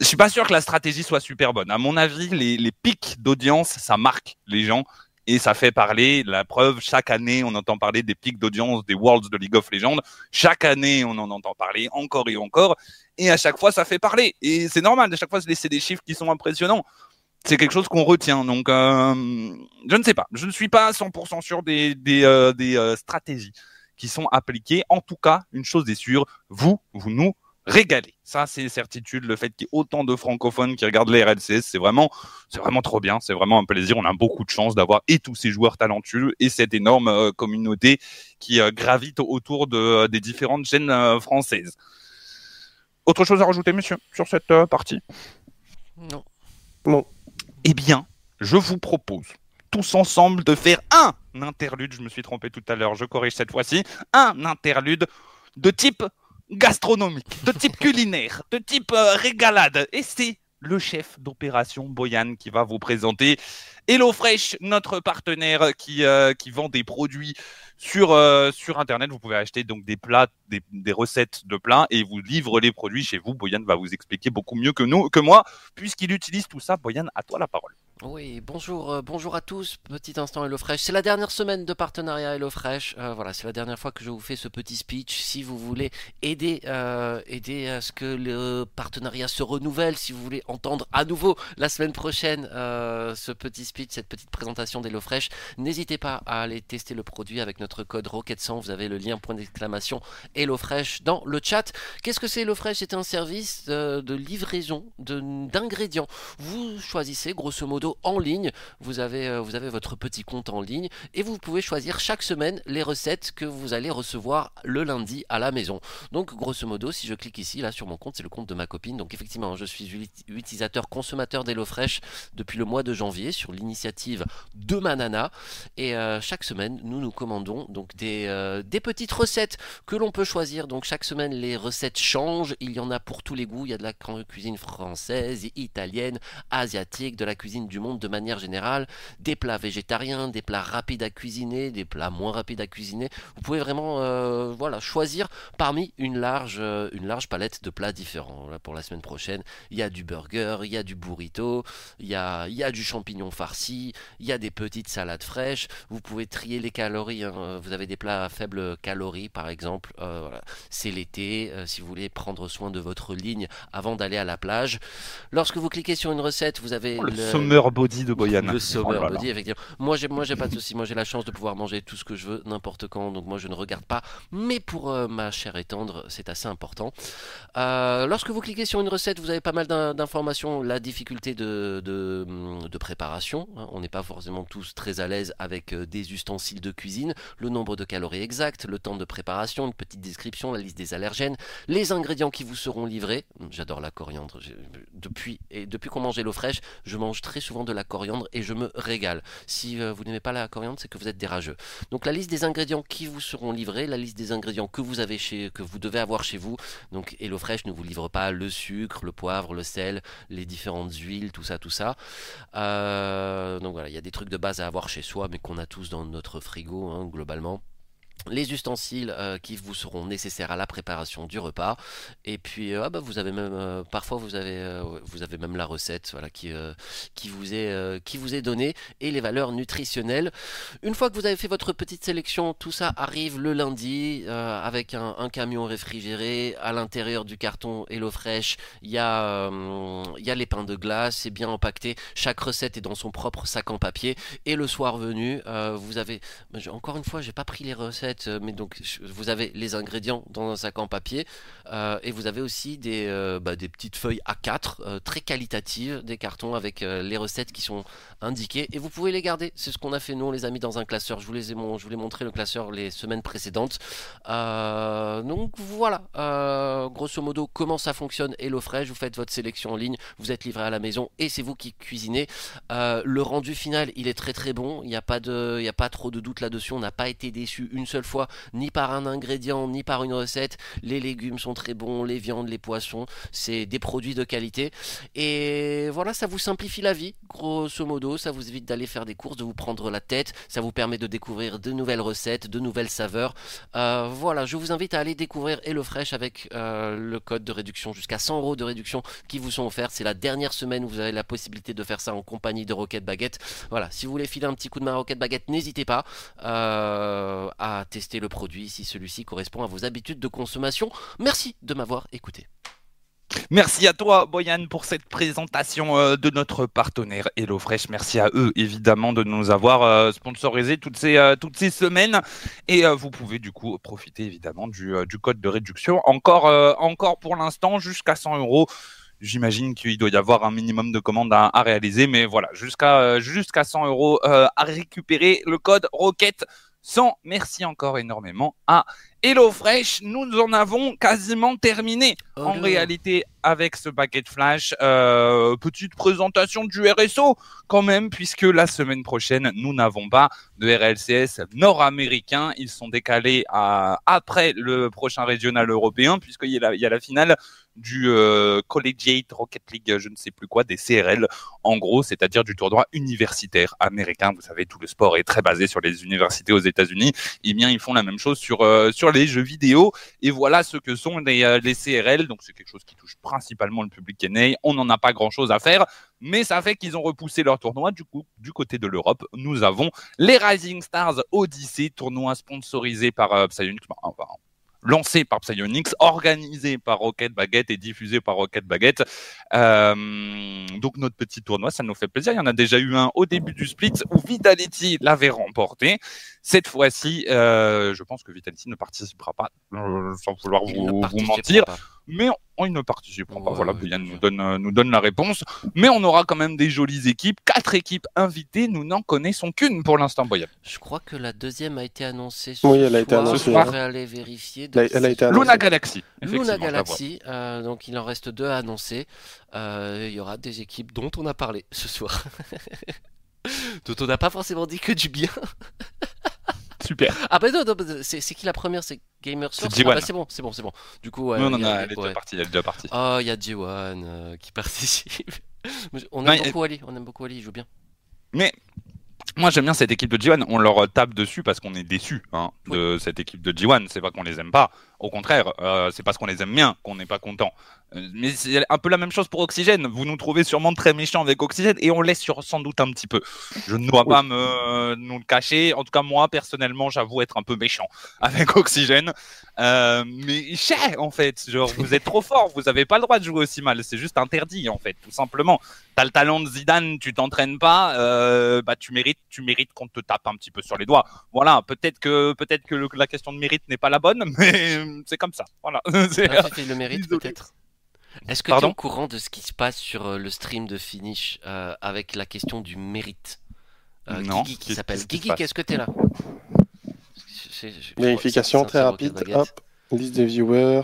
Je suis pas sûr que la stratégie soit super bonne. À mon avis, les, pics d'audience, ça marque les gens et ça fait parler. La preuve, chaque année, on entend parler des pics d'audience des Worlds de League of Legends. Chaque année, on en entend parler encore et encore. Et à chaque fois, ça fait parler. Et c'est normal. À chaque fois, c'est des chiffres qui sont impressionnants c'est quelque chose qu'on retient. Donc, euh, je ne sais pas. Je ne suis pas 100% sûr des, euh, euh, stratégies qui sont appliquées. En tout cas, une chose est sûre, vous, vous nous régalez. Ça, c'est certitude. Le fait qu'il y ait autant de francophones qui regardent les RLCS, c'est vraiment, c'est vraiment trop bien. C'est vraiment un plaisir. On a beaucoup de chance d'avoir et tous ces joueurs talentueux et cette énorme communauté qui gravite autour de, des différentes chaînes françaises. Autre chose à rajouter, monsieur, sur cette partie? Non. Non. Eh bien, je vous propose tous ensemble de faire un interlude, je me suis trompé tout à l'heure, je corrige cette fois-ci, un interlude de type gastronomique, de type culinaire, de type euh, régalade. Et c'est le chef d'opération Boyan qui va vous présenter HelloFresh, notre partenaire qui, euh, qui vend des produits sur, euh, sur Internet. Vous pouvez acheter donc des plats, des, des, recettes de plats et vous livre les produits chez vous. Boyan va vous expliquer beaucoup mieux que nous, que moi, puisqu'il utilise tout ça. Boyan, à toi la parole. Oui, bonjour, euh, bonjour à tous. Petit instant HelloFresh. C'est la dernière semaine de partenariat HelloFresh. Euh, voilà, c'est la dernière fois que je vous fais ce petit speech. Si vous voulez aider, euh, aider à ce que le partenariat se renouvelle, si vous voulez entendre à nouveau la semaine prochaine ce petit speech, cette petite présentation d'HelloFresh, n'hésitez pas à aller tester le produit avec notre code Rocket100. Vous avez le lien point d'exclamation HelloFresh dans le chat. Qu'est-ce que c'est HelloFresh? C'est un service de, de livraison d'ingrédients. Vous choisissez grosso modo en ligne. Vous avez, euh, vous avez votre petit compte en ligne et vous pouvez choisir chaque semaine les recettes que vous allez recevoir le lundi à la maison. Donc grosso modo, si je clique ici, là sur mon compte, c'est le compte de ma copine. Donc effectivement, je suis utilisateur consommateur d'HelloFresh depuis le mois de janvier sur l'initiative de Manana. Et euh, chaque semaine, nous nous commandons donc des, euh, des petites recettes que l'on peut choisir. Donc chaque semaine, les recettes changent. Il y en a pour tous les goûts. Il y a de la cuisine française, italienne, asiatique, de la cuisine du monde de manière générale, des plats végétariens, des plats rapides à cuisiner, des plats moins rapides à cuisiner. Vous pouvez vraiment euh, voilà, choisir parmi une large, euh, une large palette de plats différents. Là, pour la semaine prochaine, il y a du burger, il y a du burrito, il y a, il y a du champignon farci, il y a des petites salades fraîches. Vous pouvez trier les calories. Hein. Vous avez des plats à faible calories, par exemple. Euh, voilà. C'est l'été, si vous voulez prendre soin de votre ligne avant d'aller à la plage. Lorsque vous cliquez sur une recette, vous avez oh, le, summer body de Boyan. Le summer Oh body, effectivement. Moi, j'ai, moi, j'ai pas de souci. Moi, j'ai la chance de pouvoir manger tout ce que je veux, n'importe quand. Donc, moi, je ne regarde pas. Mais pour euh, ma chair et tendre, c'est assez important. Euh, lorsque vous cliquez sur une recette, vous avez pas mal d'in- d'informations. La difficulté de, de, hum, de préparation. hein. On n'est pas forcément tous très à l'aise avec euh, des ustensiles de cuisine. Le nombre de calories exact, le temps de préparation, une petite description, la liste des allergènes, les ingrédients qui vous seront livrés. J'adore la coriandre. Depuis, et depuis qu'on mange l'eau fraîche, je mange très souvent de la coriandre et je me régale. Si euh, vous n'aimez pas la coriandre, c'est que vous êtes des. Donc la liste des ingrédients qui vous seront livrés, la liste des ingrédients que vous avez chez, que vous devez avoir chez vous. Donc HelloFresh ne vous livre pas le sucre, le poivre, le sel, les différentes huiles, tout ça, tout ça. Euh, donc voilà, il y a des trucs de base à avoir chez soi, mais qu'on a tous dans notre frigo hein, globalement les ustensiles euh, qui vous seront nécessaires à la préparation du repas. Et puis euh, ah bah, vous avez même euh, parfois vous avez même la recette voilà qui vous est donnée et les valeurs nutritionnelles. Une fois que vous avez fait votre petite sélection tout ça arrive le lundi avec un, camion réfrigéré. À l'intérieur du carton et l'eau fraîche il y a les pains de glace c'est bien empaqueté. Chaque recette est dans son propre sac en papier. Et le soir venu vous avez encore une fois, j'ai pas pris les recettes, euh, mais donc vous avez les ingrédients dans un sac en papier euh, et vous avez aussi des, euh, bah, petites feuilles A4 euh, très qualitatives, des cartons avec les recettes qui sont indiquées et vous pouvez les garder. C'est ce qu'on a fait nous, on les a mis dans un classeur. Je vous les ai mon- je montré le classeur les semaines précédentes. Donc voilà, grosso modo comment ça fonctionne HelloFresh. Vous faites votre sélection en ligne, vous êtes livré à la maison et c'est vous qui cuisinez. Le rendu final, il est très très bon. Il n'y a pas de, il y a pas trop de doute là-dessus. On n'a pas été déçu une seule fois, ni par un ingrédient, ni par une recette. Les légumes sont très bons, les viandes, les poissons, c'est des produits de qualité. Et voilà, ça vous simplifie la vie, grosso modo. Ça vous évite d'aller faire des courses, de vous prendre la tête. Ça vous permet de découvrir de nouvelles recettes, de nouvelles saveurs. Euh, voilà, je vous invite à aller découvrir HelloFresh avec euh, le code de réduction jusqu'à 100 euros de réduction qui vous sont offerts. C'est la dernière semaine où vous avez la possibilité de faire ça en compagnie de Rocket Baguette. Voilà, si vous voulez filer un petit coup de main à Rocket Baguette, n'hésitez pas euh, à tester le produit si celui-ci correspond à vos habitudes de consommation. Merci de m'avoir écouté. Merci à toi, Boyan, pour cette présentation euh, de notre partenaire HelloFresh. Merci à eux, évidemment, de nous avoir euh, sponsorisé toutes ces, euh, toutes ces semaines. Et euh, vous pouvez, du coup, profiter, évidemment, du, du code de réduction. Encore, encore pour l'instant, jusqu'à 100 euros. J'imagine qu'il doit y avoir un minimum de commandes à, à réaliser, mais voilà, jusqu'à jusqu'à 100 euros à récupérer le code Rocket 100. Merci encore énormément à HelloFresh. Nous en avons quasiment terminé en réalité avec ce paquet de flash. Euh, petite présentation du RSO quand même, puisque la semaine prochaine, nous n'avons pas de RLCS nord-américain. Ils sont décalés à, après le prochain régional européen, puisqu'il y, a la- il y a la finale du euh, Collegiate Rocket League, je ne sais plus quoi, des CRL, en gros, c'est-à-dire du tournoi universitaire américain. Vous savez, tout le sport est très basé sur les universités aux États-Unis. Eh bien, ils font la même chose sur, euh, sur les jeux vidéo. Et voilà ce que sont les, euh, CRL. Donc, c'est quelque chose qui touche principalement le public NA. On n'en a pas grand-chose à faire, mais ça fait qu'ils ont repoussé leur tournoi. Du coup, du côté de l'Europe, nous avons les Rising Stars Odyssey, tournoi sponsorisé par euh, lancé par Psyonix, organisé par Rocket Baguette et diffusé par Rocket Baguette. Euh, donc notre petit tournoi, ça nous fait plaisir. Il y en a déjà eu un au début du split où Vitality l'avait remporté. Cette fois-ci, euh, je pense que Vitality ne participera pas, euh, sans vouloir vous, mentir, pas. mais on, il ne participera pas. Voilà, Bouyan c'est nous donne, euh, nous donne la réponse. Mais on aura quand même des jolies équipes, quatre équipes invitées. Nous n'en connaissons qu'une pour l'instant, Boyan. Je crois que la deuxième a été annoncée ce Oui, elle a été soir. annoncée, Je hein. devrais aller vérifier. A- Donc, elle a c'est- été annoncée. Luna Galaxy. Luna je. Galaxy, euh, donc il en reste deux à annoncer. Euh, Il y aura des équipes dont on a parlé ce soir. dont on n'a pas forcément dit que du bien. Super. Ah bah non, non, bah, c'est qui la première? C'est Gamer Source G1. Ah bah c'est bon, c'est bon, c'est bon. Du coup, ouais, Nous, on en il y a, elle est ouais. déjà partie. Elle est déjà partie. Oh, il y a G1 euh, qui participe. on Non, aime beaucoup Ali, on aime beaucoup Ali, il joue bien. Mais moi, j'aime bien cette équipe de G1. On leur tape dessus parce qu'on est déçu hein, de cette équipe de G1. C'est pas qu'on les aime pas. Au contraire, euh, c'est parce qu'on les aime bien qu'on n'est pas content. Euh, mais c'est un peu la même chose pour Oxygène. Vous nous trouvez sûrement très méchants avec Oxygène et on laisse sur, sans doute un petit peu. Je ne dois pas me, nous le cacher. En tout cas, moi, personnellement, j'avoue être un peu méchant avec Oxygène. Euh, mais cher, en fait. Genre, vous êtes trop fort. Vous n'avez pas le droit de jouer aussi mal. C'est juste interdit, en fait, tout simplement. T'as le talent de Zidane, tu t'entraînes pas, euh, bah tu mérites, tu mérites qu'on te tape un petit peu sur les doigts. Voilà, peut-être que peut-être que la question de mérite n'est pas la bonne, mais c'est comme ça. Voilà. le mérite peut-être. Est-ce que tu es au courant de ce qui se passe sur euh, le stream de Finish euh, avec la question du mérite? Euh, Non. Guigui qui s'appelle Guigui, qu'est-ce que tu es là Vérification très rapide. Hop. Liste des viewers.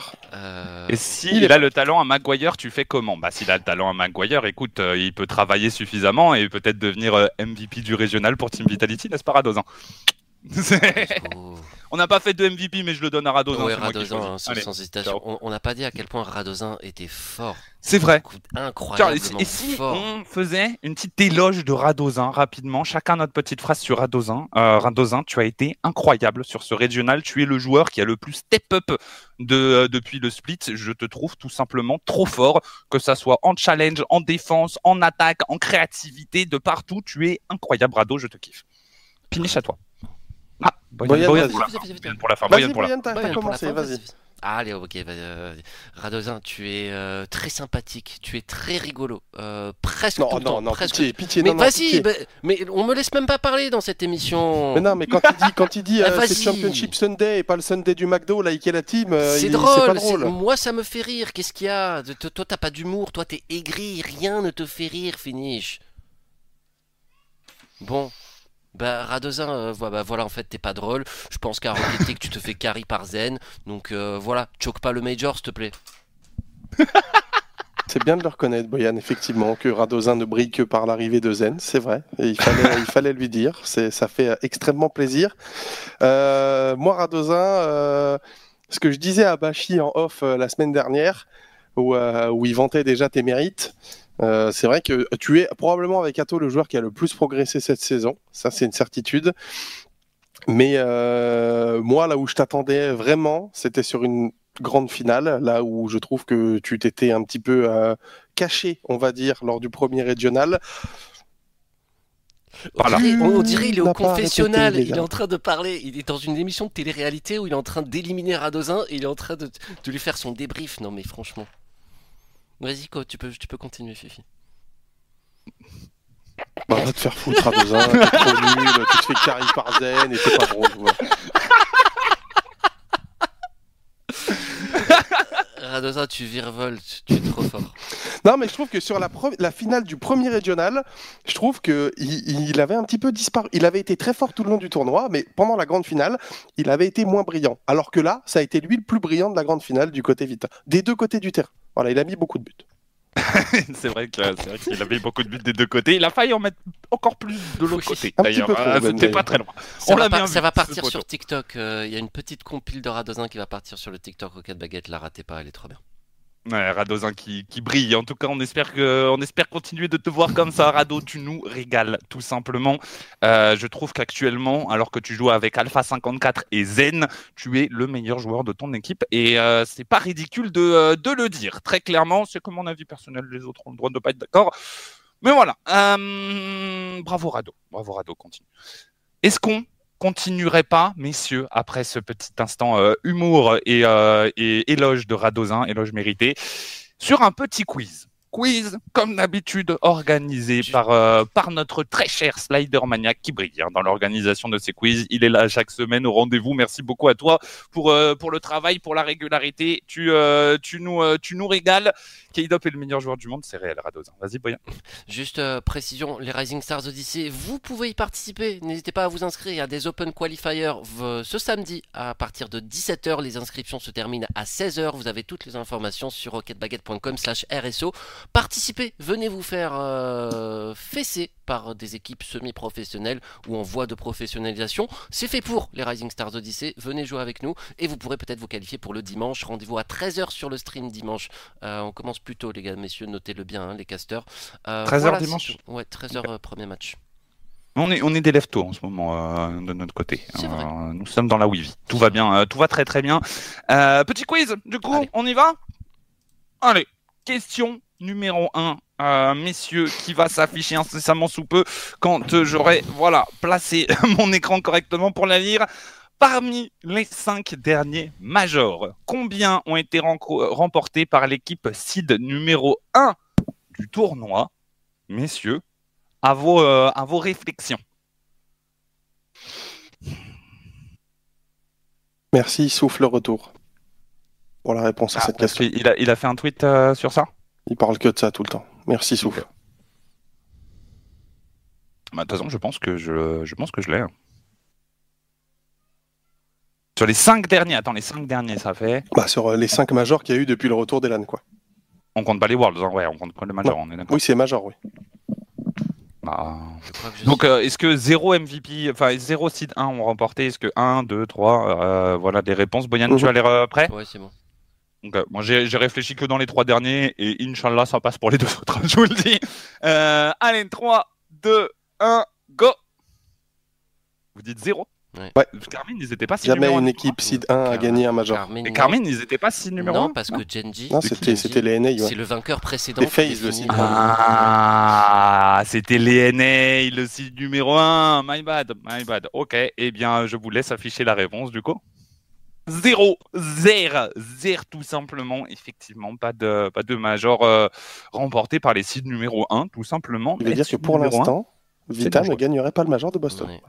Et s'il a le talent à Maguire, tu fais comment? Bah s'il a le talent à Maguire, écoute, il peut travailler suffisamment et peut-être devenir MVP du régional pour Team Vitality, n'est-ce pas Radozan On n'a pas fait de MVP, mais je le donne à Radozin. Oui, Radozin, sans, hésitation. On n'a pas dit à quel point Radozin était fort. C'est vrai. Incroyablement et si on faisait une petite éloge de Radozin rapidement, chacun notre petite phrase sur Radozin. Euh, Radozin, tu as été incroyable sur ce régional. Tu es le joueur qui a le plus step up de, euh, depuis le split. Je te trouve tout simplement trop fort, que ça soit en challenge, en défense, en attaque, en créativité, de partout. Tu es incroyable, Rado. Je te kiffe. Finish à toi. Ah, Boyan, Boyan, pour, la fin. pour la fin. Boyan, pour la fin. T'as commencé, vas-y. Allez, ok, euh, Radozin, tu es euh, très sympathique, tu es très rigolo, euh, presque non, tout le non, temps. Non, presque... pitié, pitié, mais non, vas-y, bah, mais on me laisse même pas parler dans cette émission. Mais non, mais quand il dit, quand il dit euh, c'est Championship Sunday et pas le Sunday du McDo, là, est la team, c'est drôle, pas drôle. moi ça me fait rire. Qu'est-ce qu'il y a? Toi, t'as pas d'humour, toi, t'es aigri, rien ne te fait rire, finish. Bon, bah, Radozin, euh, bah, voilà, en fait, t'es pas drôle. Je pense qu'à Rocket tu te fais carry par Zen. Donc euh, voilà, choque pas le Major, s'il te plaît. C'est bien de le reconnaître, Boyan, effectivement, que Radozin ne brille que par l'arrivée de Zen, c'est vrai. Il fallait, lui dire, ça fait extrêmement plaisir. Euh, moi, Radozin, ce que je disais à Bashi en off la semaine dernière, où il vantait déjà tes mérites, euh, c'est vrai que tu es probablement avec Atto le joueur qui a le plus progressé cette saison. Ça, c'est une certitude. Mais euh, moi, là où je t'attendais vraiment, c'était sur une grande finale, là où je trouve que tu t'étais un petit peu euh, caché, on va dire, lors du premier régional. Voilà. On, dirait il est au confessionnal, il est en train de parler, il est dans une émission de télé-réalité où il est en train d'éliminer Radozin et il est en train de, de lui faire son débrief. Non mais franchement. Vas-y, tu peux, tu peux continuer, Fifi. Bah, va te faire foutre à deux ans, t'es trop nul, tu te fais carry par Zen et t'es pas drôle. Ouais. Radosa, tu virevoltes, tu es trop fort. Non, mais je trouve que sur la, la finale du premier régional, je trouve qu'il il avait un petit peu disparu. Il avait été très fort tout le long du tournoi, mais pendant la grande finale, il avait été moins brillant. Alors que là, ça a été lui le plus brillant de la grande finale du côté Vita, des deux côtés du terrain. Voilà, il a mis beaucoup de buts. c'est vrai qu'il a mis beaucoup de buts des deux côtés. Il a failli en mettre encore plus de l'autre côté. D'ailleurs, euh, c'était pas très loin. Ça, va, ça va, partir sur TikTok. Euh, il y a une petite compile de Radozin qui va partir sur le TikTok Rocket Baguette. La ratez pas, elle est trop bien. Ouais, Radozin qui, brille. En tout cas, on espère, que, on espère continuer de te voir comme ça. Rado, tu nous régales, tout simplement. Euh, je trouve qu'actuellement, alors que tu joues avec Alpha 54 et Zen, tu es le meilleur joueur de ton équipe. Et euh, c'est pas ridicule de, euh, de, le dire. Très clairement, c'est que mon avis personnel. Les autres ont le droit de ne pas être d'accord. Mais voilà. Euh, bravo, Rado. Bravo, Rado. Continue. Est-ce qu'on continuerait pas, messieurs, après ce petit instant euh, humour et, euh, et, éloge de Radozin, éloge mérité, sur un petit quiz quiz, comme d'habitude, organisé par, euh, par notre très cher Slider Maniac qui brille hein, dans l'organisation de ces quiz. Il est là chaque semaine au rendez-vous. Merci beaucoup à toi pour, euh, pour le travail, pour la régularité. Tu, euh, tu, nous, tu nous régales. K-Dop est le meilleur joueur du monde, c'est réel, Radozin. Vas-y, Boyan. Juste précision, les Rising Stars Odyssey, vous pouvez y participer. N'hésitez pas à vous inscrire. A des Open Qualifiers ce samedi à partir de 17h. Les inscriptions se terminent à 16h. Vous avez toutes les informations sur rocketbaguette.com slash RSO. Participez, venez vous faire euh, fesser par des équipes semi-professionnelles ou en voie de professionnalisation. C'est fait pour les Rising Stars Odyssey. Venez jouer avec nous et vous pourrez peut-être vous qualifier pour le dimanche. Rendez-vous à 13h sur le stream dimanche. Euh, on commence plus tôt, les gars, messieurs, notez-le bien, hein, les casters. 13h euh, dimanche Ouais, 13h premier match. On est, on est des leftos en ce moment euh, de notre côté. Euh, nous sommes dans la Wii. Tout va bien, euh, tout va très très bien. Euh, petit quiz, du coup, Allez. on y va? Allez, question numéro 1, messieurs, qui va s'afficher incessamment sous peu quand euh, j'aurai voilà, placé mon écran correctement pour la lire. Parmi les cinq derniers majors, combien ont été remportés par l'équipe seed numéro 1 du tournoi? Messieurs, à vos, euh, à vos réflexions. Merci, souffle retour. Pour la réponse à Ah, cette question. a, il a fait un tweet euh, sur ça? Il parle que de ça tout le temps. Merci, souffle. Bah, De toute façon, je pense que je, je, pense que je l'ai. hein. Sur les cinq derniers, attends, les cinq derniers, ça fait. Bah, sur euh, les 5 majors qu'il y a eu depuis le retour d'Elan, quoi. On compte pas les Worlds, hein, ouais, on compte pas les Majors, on est d'accord. Oui, c'est major, oui. Bah, Je crois que je Donc, euh, est-ce que 0 MVP, enfin 0 seed 1 ont remporté? Est-ce que 1, 2, 3 euh, Voilà des réponses? Boyan, Mhm. tu as l'air euh, prêt? Ouais, c'est bon. Donc, euh, moi, j'ai réfléchi que dans les trois derniers et Inch'Allah, ça passe pour les deux autres, je vous le dis. Euh, allez, 3, 2, 1, go Vous dites 0 Ouais. Ouais. Carmine, ils étaient pas si Jamais numéro un, une équipe seed 1 a gagné un major. Carmine, Et non. Carmine, ils étaient pas si numéro non, 1 parce que Genji, Non, c'était c'était les NA, ouais. c'est le vainqueur précédent. Les FaZe, le site. Ah, c'était les NA, le site numéro 1. My bad, my bad. Ok, eh bien, je vous laisse afficher la réponse du coup. Zéro, zéro, zéro tout simplement. Effectivement, pas de, pas de major euh, remporté par les sites numéro 1, tout simplement. Veux Mais dire que pour l'instant, Vita bon ne gagnerait pas le major de Boston. Ouais.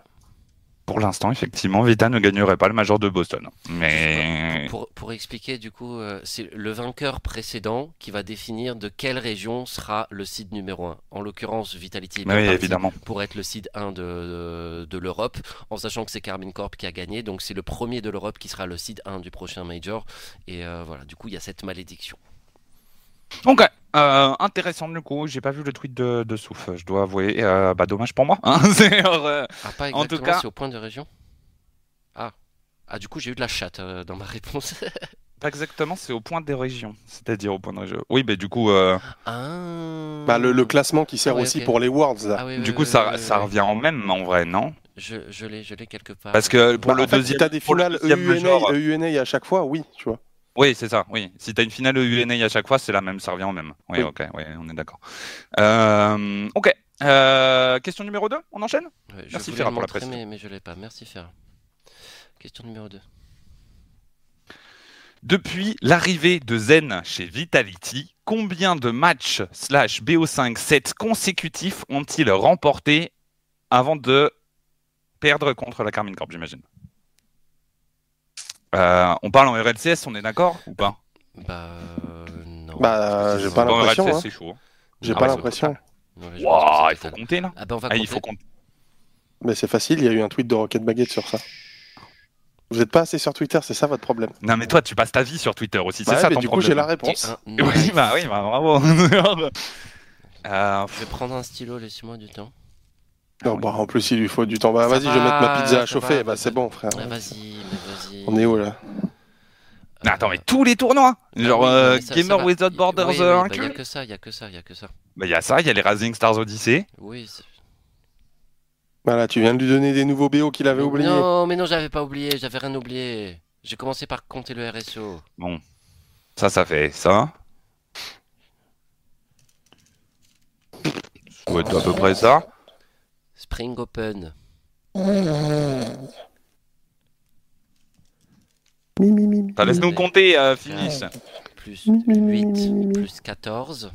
Pour l'instant, effectivement, Vita ne gagnerait pas le major de Boston. Mais. Pour, pour expliquer, du coup, euh, c'est le vainqueur précédent qui va définir de quelle région sera le seed numéro 1. En l'occurrence, Vitality Oui, évidemment. pour être le seed 1 de, de, de l'Europe, en sachant que c'est Carmine Corp qui a gagné, donc c'est le premier de l'Europe qui sera le seed 1 du prochain Major. Et euh, voilà, du coup, il y a cette malédiction. Ok, euh, intéressant du coup. J'ai pas vu le tweet de, de Souf, je dois avouer. Euh, bah, dommage pour moi. hein. Euh, Ah, pas En tout exactement, cas- c'est au point de région Ah. Ah, du coup, j'ai eu de la chatte euh, dans ma réponse. Pas exactement, c'est au point des régions. C'est-à-dire au point de région. Oui, mais du coup, euh, ah. Bah, le, le classement qui sert Ah ouais, aussi pour les Worlds, là. Ah oui, du oui, coup oui, ça, oui, ça oui. revient en même en vrai, non? Je, je l'ai, je l'ai quelque part. Parce que pour Bah, le en fait, deuxième, si t'as des finales E EUNA, major- EUNA à chaque fois, oui, tu vois. Oui, c'est ça, oui. Si t'as une finale UNA à chaque fois, c'est la même, ça revient au même. Oui, Oui. ok, oui, on est d'accord. Euh, ok. Euh, question numéro 2, on enchaîne? Ouais, je Merci, Ferra, pour la précision. mais, mais je l'ai pas. Merci Ferra. Question numéro 2. Depuis l'arrivée de Zen chez Vitality, combien de matchs slash BO5 sets consécutifs ont-ils remporté avant de perdre contre la Carmine Corp, j'imagine? Euh, On parle en RLCS, on est d'accord ou pas? Bah euh, non. Bah, j'ai pas l'impression, RLCS, hein. c'est chaud. J'ai Ah pas ouais, l'impression. Ouais, il faut compter là Ah bah on va Ah, compter. il faut compter. Mais c'est facile, il y a eu un tweet de Rocket Baguette sur ça. Vous n'êtes pas assez sur Twitter, c'est ça votre problème. Non, mais toi, tu passes ta vie sur Twitter aussi, c'est Ouais, ça mais ton du coup, problème. j'ai la réponse. un Oui, bah oui, bah bravo. Euh, Je vais prendre un stylo, laissez-moi du temps. Non, bah, en plus, il lui faut du temps. Bah, vas-y, je vais mettre ma pizza à chauffer. va, bah, c'est bon, frère. Ah, vas-y, mais vas-y. On est où là? Mais attends, mais tous les tournois Genre Ah oui, euh, ça- Gamer. Without Borders Oui, oui, euh, bah, a que ça, y a que ça, y a que ça. Bah il y a ça, il y a les Rising Stars Odyssey. Oui. c'est- Voilà, tu viens de lui donner des nouveaux BO qu'il avait oubliés. Non, mais non, j'avais pas oublié, j'avais rien oublié. J'ai commencé par compter le RSO. Ça, ça fait ça. Ça doit être à peu près ça. Spring Open. Ça laisse nous compter, euh, finish. Plus Mi, mi, mi, 8, mi, mi, mi. plus 14.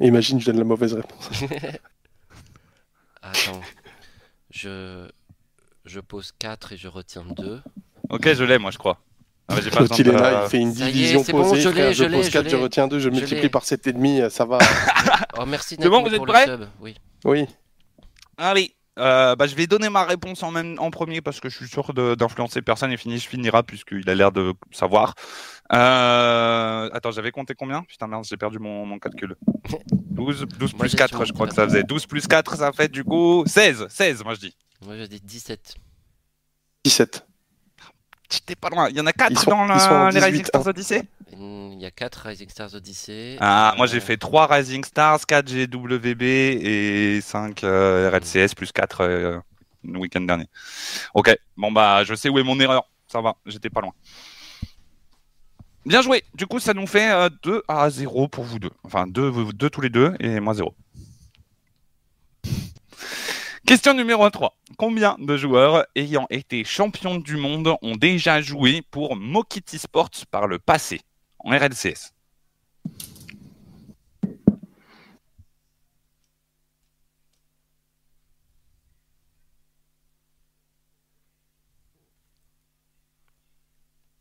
Imagine, je donne la mauvaise réponse. Attends. Je... Je pose 4 et je retiens 2. Ok, je l'ai, moi, je crois. Ah, pas L'autre, il est là, il fait une Ça y est, division c'est bon, posée. je frère, je je pose je 4, je retiens 2, je Je multiplie par 7,5, ça va. Oh, merci C'est bon, vous êtes prêts sub. Oui. Oui. Allez, euh, bah, je vais donner ma réponse en, même, en premier parce que je suis sûr d'influencer personne et finish finira puisqu'il a l'air de savoir. Euh, Attends, j'avais compté combien? Putain, merde, j'ai perdu mon, mon calcul. 12, 12 Moi, plus j'ai 4, sur- je crois que ça faisait. 12 plus 4, ça fait du coup 16. 16, moi je dis. Moi, je dis 17. 17. J'étais pas loin. Il y en a 4 Ils sont- dans la- les Rising 18, Stars hein. Odyssey Il y a 4 Rising Stars Odyssey. Ah, moi Euh, j'ai fait 3 Rising Stars, 4 GWB et 5 euh, RLCS plus 4 euh, le week-end dernier. Ok, bon bah je sais où est mon erreur. Ça va, j'étais pas loin. Bien joué. Du coup, ça nous fait euh, 2 à 0 pour vous deux. Enfin, 2 deux, deux tous les deux et moi 0. Question numéro 3. Combien de joueurs ayant été champions du monde ont déjà joué pour Mokiti Sports par le passé en RLCS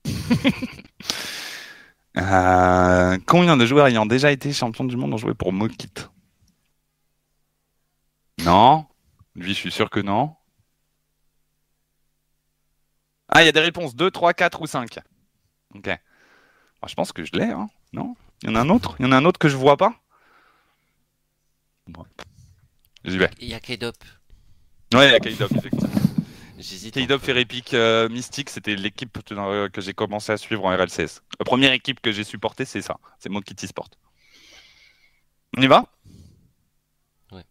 Euh, combien de joueurs ayant déjà été champions du monde ont joué pour Mokit Non Lui, je suis sûr que non. Ah, il y a des réponses 2, 3, 4 ou 5. Ok. Ah, je pense que je l'ai, hein Non? Il y en a un autre? Il y en a un autre que je vois pas? Bon. J'y vais. Il y a K-Dop. Ouais, il y a K-Dop, effectivement. J'hésite. K-Dop Fair Epic euh, Mystique, c'était l'équipe euh, que j'ai commencé à suivre en RLCS. La première équipe que j'ai supportée, c'est ça. C'est Mokiti Sport. On y va? Ouais.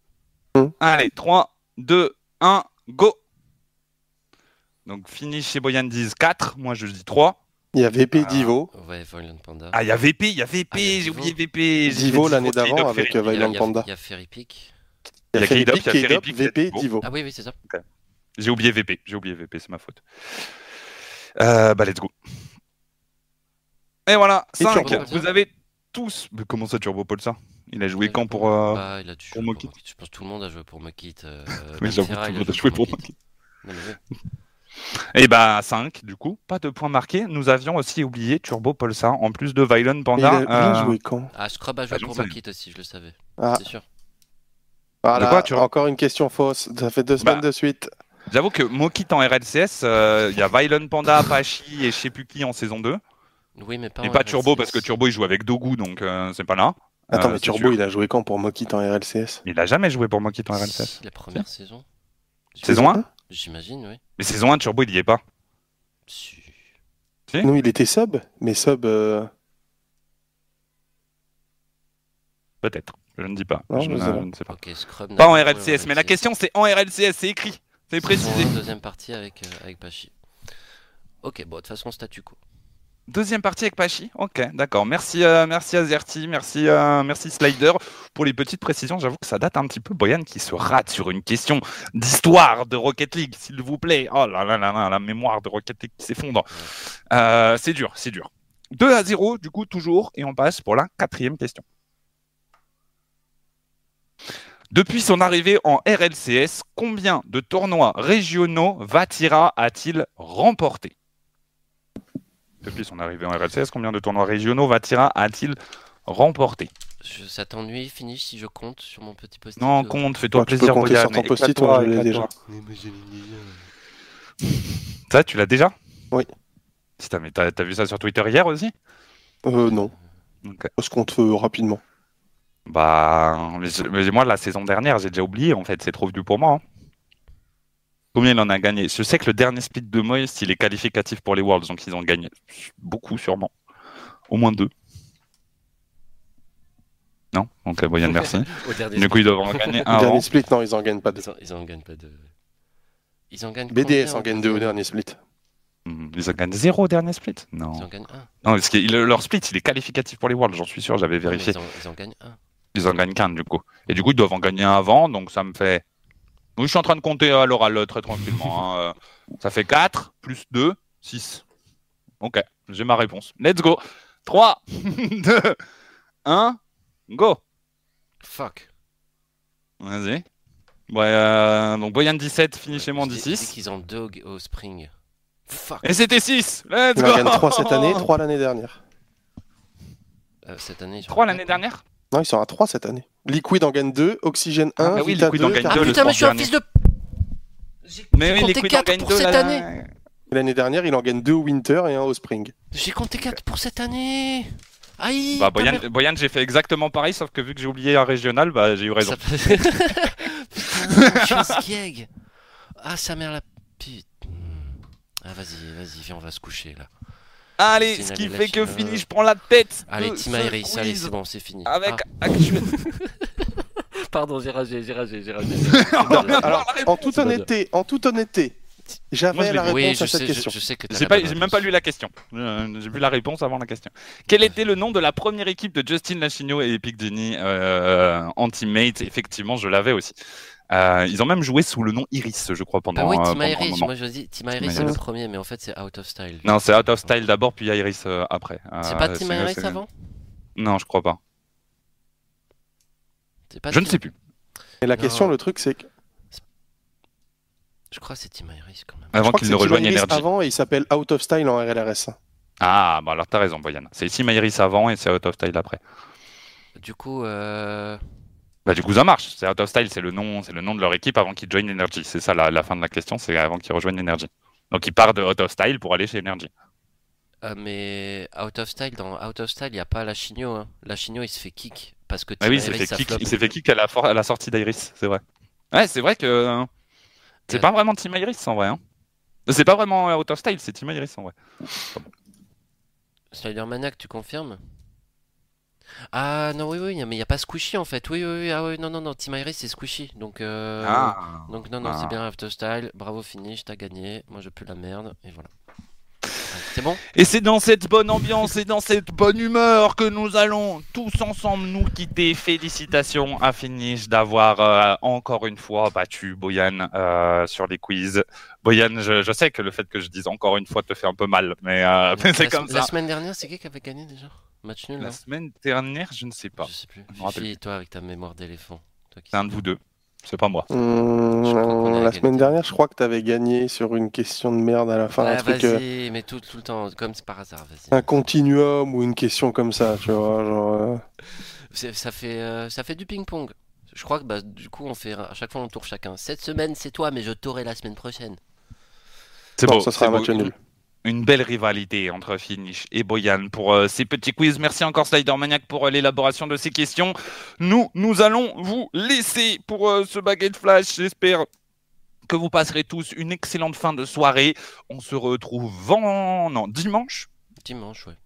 Allez, 3, 2, 1, go Donc, fini chez Boyan 10, 4. Moi, je dis 3. Il y a VP Ah. Divo. Ouais, Violent Panda. Ah, il y a VP, il y a VP, Ah, il y a j'ai oublié VP. j'ai Divo l'année d'avant avec Violent Panda. Il y a Fair Epic. Il y a K-Dop, il y a Fair K-Dop, Epic, il y a VP, Divo. Divo. Ah oui, oui, c'est ça. J'ai oublié VP, j'ai oublié VP, c'est ma faute. Euh, bah, let's go. Et voilà, Et 5. Turbo Vous avez tous. Mais comment ça, Turbo Paul, ça? Il a joué quand pour. euh, Bah, il a dû pour Mokit. Je pense que tout le monde a joué pour Mokit. euh, Oui, j'avoue, tout le monde a joué pour Mokit. Et bah 5 du coup, pas de points marqués. Nous avions aussi oublié Turbo Pulsar en plus de Violent Mais il Panda. a euh, joué quand? Ah, Scrub a joué pour. Mokit aussi, je le savais. Ah. C'est sûr. Voilà, quoi, tu vois encore une question fausse. Ça fait deux semaines Bah, de suite. J'avoue que Mokit en RLCS, euh, il y a Violent Panda, Apache et je sais plus qui en saison 2. Oui, mais pas et pas Turbo parce que Turbo il joue avec Dogu donc euh, c'est pas là. Attends, Euh, mais Turbo, sûr. il a joué quand pour Mokit en RLCS Il a jamais joué pour Mokit en RLCS. La première saison. Saison 1 J'imagine, oui. Mais saison 1, Turbo il y est pas. Si. Non, il était sub, mais sub. euh, Peut-être. Je ne dis pas. Non, je, je ne, sais pas. je ne sais pas. En RLCS, mais la question c'est en RLCS, c'est écrit. C'est précisé. Deuxième partie avec, euh, avec Pachi. Ok, bon, de toute façon, statu quo. Deuxième partie avec Pachi. Ok, d'accord. Merci, euh, merci Azerty, merci, euh, merci Slider pour les petites précisions. J'avoue que ça date un petit peu. Boyan qui se rate sur une question d'histoire de Rocket League, s'il vous plaît. Oh là là là là, la mémoire de Rocket League qui s'effondre. Euh, c'est dur, c'est dur. 2 à 0, du coup, toujours. Et on passe pour la quatrième question. Depuis son arrivée en RLCS, combien de tournois régionaux Vatira a-t-il remporté? Depuis son arrivée en RLCS, combien de tournois régionaux Vatira a-t-il remporté? Je, ça t'ennuie, finish si je compte sur mon petit post-it Non, euh, compte, fais-toi Bah, tu plaisir, peux compter Boyan. sur ton post-it, l'ai éclate-toi. déjà. Ça, tu l'as déjà? Oui. Putain, mais t'as t'as vu ça sur Twitter hier aussi? Euh, non. On se compte euh, rapidement. Bah, mais moi, la saison dernière, j'ai déjà oublié, en fait, c'est trop vieux pour moi. hein. Combien il en a gagné? Je sais que le dernier split de Moist, il est qualificatif pour les Worlds, donc ils ont gagné beaucoup, sûrement. Au moins deux. Non? Ok, Boyan, merci. Au du coup, ils doivent en gagner un Le dernier avant. split, non, ils en gagnent pas deux. Ils en, ils en gagnent pas de. Ils en gagnent. BDS combien en gagne deux au dernier split. Hmm, Ils en gagnent zéro au dernier split? Non. Ils en gagnent un. Non, parce que leur split, il est qualificatif pour les Worlds, j'en suis sûr, j'avais vérifié. Ils en, ils en gagnent un. Ils en gagnent qu'un du coup. Et du coup, ils doivent en gagner un avant, donc ça me fait. Oui, je suis en train de compter à l'oral euh, très tranquillement. hein, euh. Ça fait 4 plus 2, 6. Ok, j'ai ma réponse. Let's go. 3, 2, 1, go. Fuck. Vas-y. Ouais, euh, donc Boyan 17, finissement Je dis- je dis 16. qu'ils ont deux au, au spring. Fuck. Et c'était 6. Let's go. en gagnent 3 cette année, 3 l'année dernière. Euh, cette année. ils sont 3 à l'année quatre, dernière? Non, ils sont à 3 cette année. Liquid en gagne 2, Oxygène 1, Ah bah oui, Vita Liquid 2, en gagne Ah deux, le putain, mais je suis un fils de. J'ai compté Liquid en 4 gagne pour 2 cette là. année. L'année dernière, il en gagne 2 au Winter et 1 au Spring. J'ai compté 4 pour cette année. Aïe. Bah, Boyan, mère- Boyan, j'ai fait exactement pareil, sauf que vu que j'ai oublié un régional, bah, j'ai eu raison. Ça Putain, je suis un skieg. Ah, sa mère la. Putain. Ah, vas-y, vas-y, viens, on va se coucher là. Allez, ce qui fait que Chino. Finish prend la tête. Allez, Team Iris, allez, c'est bon, c'est fini. Avec Ah, actuel- pardon, j'ai ragé, j'ai ragé, j'ai ragé. Alors, en toute honnêteté, en toute honnêteté, j'avais je la réponse oui, à je cette sais, question. je, je sais que t'as J'ai même pas lu la question. Euh, J'ai vu la réponse avant la question. Quel était le nom de la première équipe de Justin Lachigno et Epic Genie euh, en teammate Effectivement, je l'avais aussi. Euh, ils ont même joué sous le nom Iris, je crois, pendant, Ah oui, euh, un Iris, moi je dis Team Iris c'est le premier, mais en fait c'est Out of Style. Non, c'est Out of Style d'abord, puis Iris euh, après. C'est pas Team Iris avant Non, je crois pas. Je ne sais plus. Et la Non. question, le truc, c'est que Je crois que c'est Team Iris quand même. Avant qu'ils ne Iris Energy. avant et il s'appelle Out of Style en RLRS. Ah, bah alors t'as raison, Boyan. C'est Team Iris avant et c'est Out of Style après. Du coup, euh... Bah du coup ça marche. C'est Out of Style, c'est le nom, c'est le nom de leur équipe avant qu'ils joignent Energy. C'est ça la, la fin de la question, c'est avant qu'ils rejoignent Energy. Donc ils partent de Out of Style pour aller chez Energy. ah, mais Out of Style, dans Out of Style, il n'y a pas Lachigno. Hein. Lachigno il se fait kick. Parce que Ah oui, il s'est fait kick, flop. il s'est fait kick à la, à la sortie d'Iris, c'est vrai. Ouais, c'est vrai que euh, c'est Ouais. pas vraiment Team Iris en vrai. Hein. C'est pas vraiment Out of Style, c'est Team Iris en vrai. Slider Maniac, tu confirmes? Ah non, oui, oui, mais il n'y a pas Squishy en fait. Oui, oui, oui, ah oui, non, non, non, Team Iris c'est Squishy. Donc, euh... Ah. donc non, non, Ah. c'est bien Out of Style. Bravo, finish, t'as gagné. Moi je pue la merde, et voilà. C'est bon? Et c'est dans cette bonne ambiance et dans cette bonne humeur que nous allons tous ensemble nous quitter. Félicitations à Finish d'avoir euh, encore une fois battu Boyan euh, sur les quiz. Boyan, je, je sais que le fait que je dise encore une fois te fait un peu mal, mais, euh, mais c'est la, comme la ça. semaine dernière, c'est qui qui avait gagné déjà? Match nul, La semaine dernière, je ne sais pas. Je sais plus. Fifi, toi avec ta mémoire d'éléphant. C'est un de vous deux. C'est pas moi. Est à la semaine dernière, je crois que tu avais gagné sur une question de merde à la fin. Ouais, truc, euh, vas-y, mais tout, tout le temps, comme c'est par hasard, vas-y. un continuum ou une question comme ça, tu vois. Genre, euh, C'est- Ça fait, euh, ça fait du ping-pong. Je crois que bah, du coup, on fait à chaque fois on tourne chacun. Cette semaine, c'est toi, mais je t'aurai la semaine prochaine. C'est bon, ça sera un match nul. Une belle rivalité entre Finish et Boyan pour euh, ces petits quiz. Merci encore Slider Maniac pour euh, l'élaboration de ces questions. Nous, nous allons vous laisser pour euh, ce baguette flash. J'espère que vous passerez tous une excellente fin de soirée. On se retrouve vend... non, dimanche? Dimanche, ouais.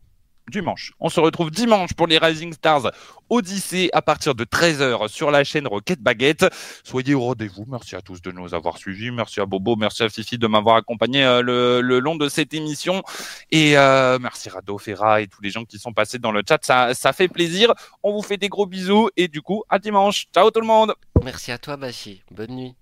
Dimanche. On se retrouve dimanche pour les Rising Stars Odyssée à partir de 13h sur la chaîne Rocket Baguette. Soyez au rendez-vous. Merci à tous de nous avoir suivis. Merci à Bobo, merci à Fifi de m'avoir accompagné euh, le, long de cette émission. Et euh, merci Rado, Ferra et tous les gens qui sont passés dans le chat. Ça, fait plaisir. On vous fait des gros bisous et du coup, à dimanche. Ciao tout le monde. Merci à toi, Bashi. Bonne nuit.